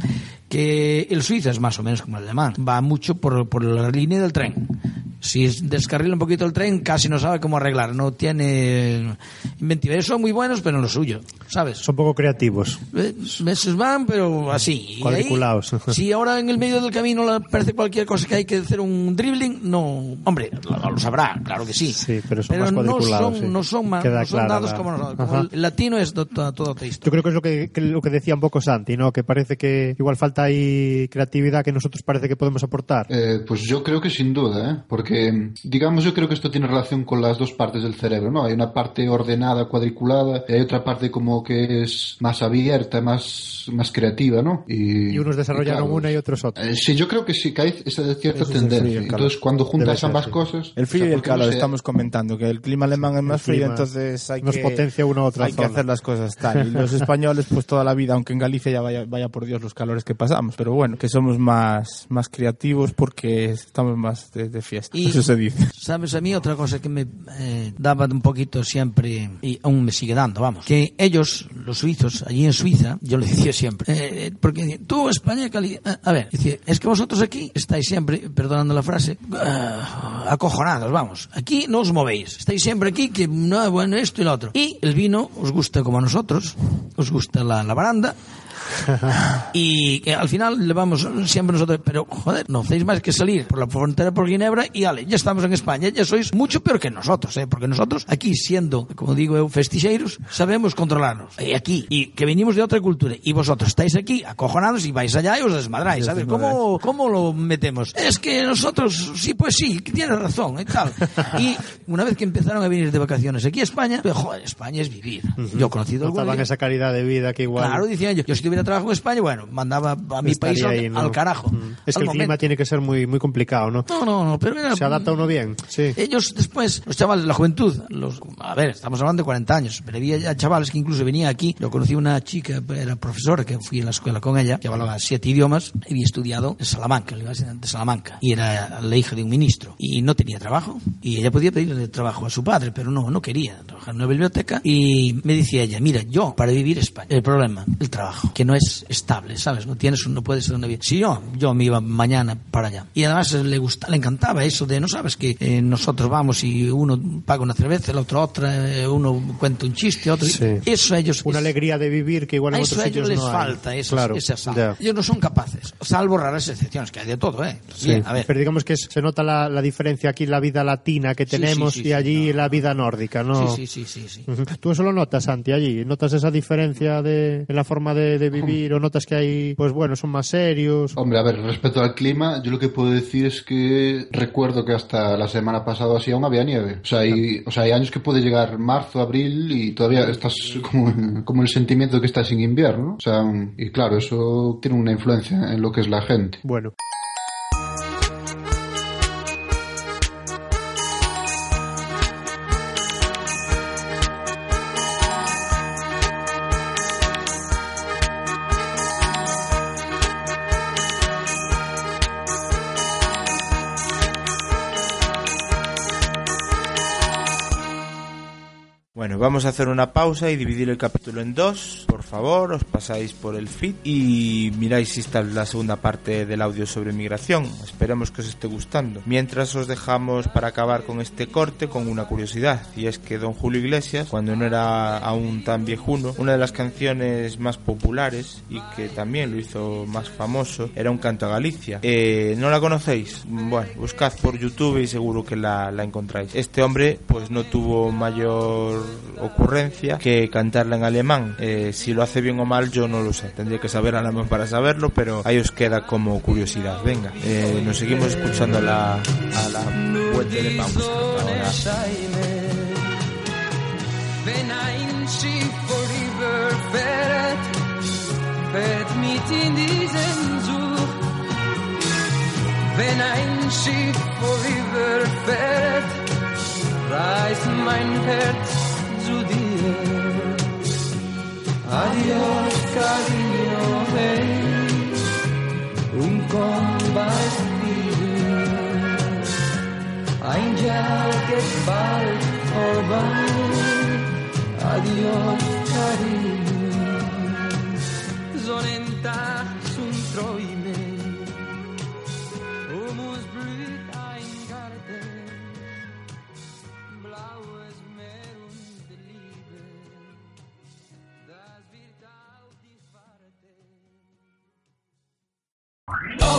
Que el suizo es más o menos como el alemán, va mucho por, por la línea del tren. Si es- un poquito el tren, casi no sabe cómo arreglar, no tiene inventiva. Ellos son muy buenos, pero en lo suyo, ¿sabes? Son poco creativos. Eh, Esos van, pero así. Y ahí, Cuadriculados. si ahora en el medio del camino le parece cualquier cosa que hay que hacer un dribbling, no. Hombre, lo, lo sabrá, claro que sí. Sí, pero son más no cuadriculados, son, sí. no son, más, Queda no son dados la- como nosotros. Como el latino es to- to- todo otra historia. Yo creo que es lo que, que lo que decía un poco Santi, ¿no? Que parece que igual falta ahí creatividad que nosotros parece que podemos aportar. Eh, pues yo creo que sin duda, ¿eh? porque digamos yo creo que esto tiene relación con las dos partes del cerebro, ¿no? Hay una parte ordenada, cuadriculada, y hay otra parte como que es más abierta, más, más creativa, ¿no? Y, Y unos desarrollaron y claro, una y otros otra. eh, sí, yo creo que sí, que hay esa cierta tendencia. Entonces, cuando juntas ser, ambas sí. cosas... El frío o sea, y el no calor, sé, estamos comentando que el clima alemán es más frío, entonces hay nos que, potencia una otra hay que hacer las cosas tal. Y los españoles, pues toda la vida, aunque en Galicia ya vaya, vaya por Dios los calores que pasamos, pero bueno, que somos más, más creativos porque estamos más de, de fiesta. Y- Eso se dice. ¿Sabes? A mí otra cosa que me eh, daba un poquito siempre, y aún me sigue dando, vamos, que ellos, los suizos, allí en Suiza, yo les decía siempre, eh, eh, porque tú España, Cali, eh, a ver, es que vosotros aquí estáis siempre, perdonando la frase, ah, acojonados, vamos, aquí no os movéis, estáis siempre aquí, que no, bueno, esto y lo otro. Y el vino os gusta como a nosotros, os gusta la, la baranda, y que al final le vamos siempre nosotros, pero joder, no hacéis más que salir por la frontera por Ginebra y ale, ya estamos en España, ya sois mucho peor que nosotros, ¿eh? porque nosotros aquí siendo, como digo eu, festixeiros, sabemos controlarnos. Y aquí, y que venimos de otra cultura, y vosotros estáis aquí acojonados y vais allá y os desmadráis, ¿sabes? ¿Cómo, ¿Cómo lo metemos? Es que nosotros, sí, pues sí, tienes razón y tal. Y una vez que empezaron a venir de vacaciones aquí a España, pues, joder, España es vivir. Yo he conocido Notaban esa calidad de vida que igual... Claro, decían yo, yo si tuviera trabajo en España, bueno, mandaba a mi país estaría al, ahí, ¿no? al carajo. Mm. Es al que el clima momento. tiene que ser muy, muy complicado, ¿no? No, no, no, pero era- Se adapta uno bien, sí. Ellos después, los chavales, la juventud, los, a ver, estamos hablando de 40 años, pero había ya chavales que incluso venían aquí. Yo conocí una chica, era profesora, que fui a la escuela con ella, que hablaba siete idiomas, y había estudiado en Salamanca, en la Universidad de Salamanca, y era la hija de un ministro, y no tenía trabajo, y ella podía pedirle trabajo a su padre, pero no, no quería trabajar en una biblioteca, y me decía ella, mira, yo, para vivir España, el problema, el trabajo, que no es estable, ¿sabes? No tienes, no puedes ser una vida. Si yo, yo me iba mañana para allá. Y además le gusta, le encantaba eso de, no sabes que eh, nosotros vamos y uno paga una cerveza, el otro otra, eh, uno cuenta un chiste, otro. Sí. Eso a ellos. Una es- alegría de vivir que igual a en eso otros a ellos les no falta, ese, claro, ese ya. Ellos no son capaces, salvo raras excepciones, que hay de todo, ¿eh? Sí, Bien, a ver. pero digamos que se nota la, la diferencia aquí, la vida latina que tenemos sí, y allí la vida nórdica, ¿no? Sí, sí, sí, sí, sí. Ujú. ¿Tú eso lo notas, Santi, allí? ¿Notas esa diferencia de, en la forma de, de vivir o notas que hay, pues bueno, son más serios? Hombre, a ver, respecto al clima, yo lo que puedo decir es que recuerdo que hasta la semana pasada así aún había nieve. O sea, hay, o sea, hay años que puede llegar marzo, abril y todavía estás como, como el sentimiento de que estás en invierno. O sea, y claro, eso tiene una influencia en lo que es la gente. Bueno. Bueno, vamos a hacer una pausa y dividir el capítulo en dos. Por favor, os pasáis por el feed y miráis si está la segunda parte del audio sobre migración. Esperemos que os esté gustando. Mientras os dejamos para acabar con este corte con una curiosidad, y es que don Julio Iglesias, cuando no era aún tan viejuno, una de las canciones más populares y que también lo hizo más famoso era un canto a Galicia. Eh, ¿No la conocéis? Bueno, buscad por YouTube y seguro que la, la encontráis. Este hombre pues no tuvo mayor ocurrencia que cantarla en alemán. Eh, si lo hace bien o mal yo no lo sé. Tendría que saber alemán para saberlo, pero ahí os queda como curiosidad. Venga, eh, nos seguimos escuchando a la, a la vuelta de pausa. Ahora. In zu dir. Adios, cariño, hey, bald wieder. Ein Jahr geht bald. Adios, cariño. Sonnentag zum Träumen.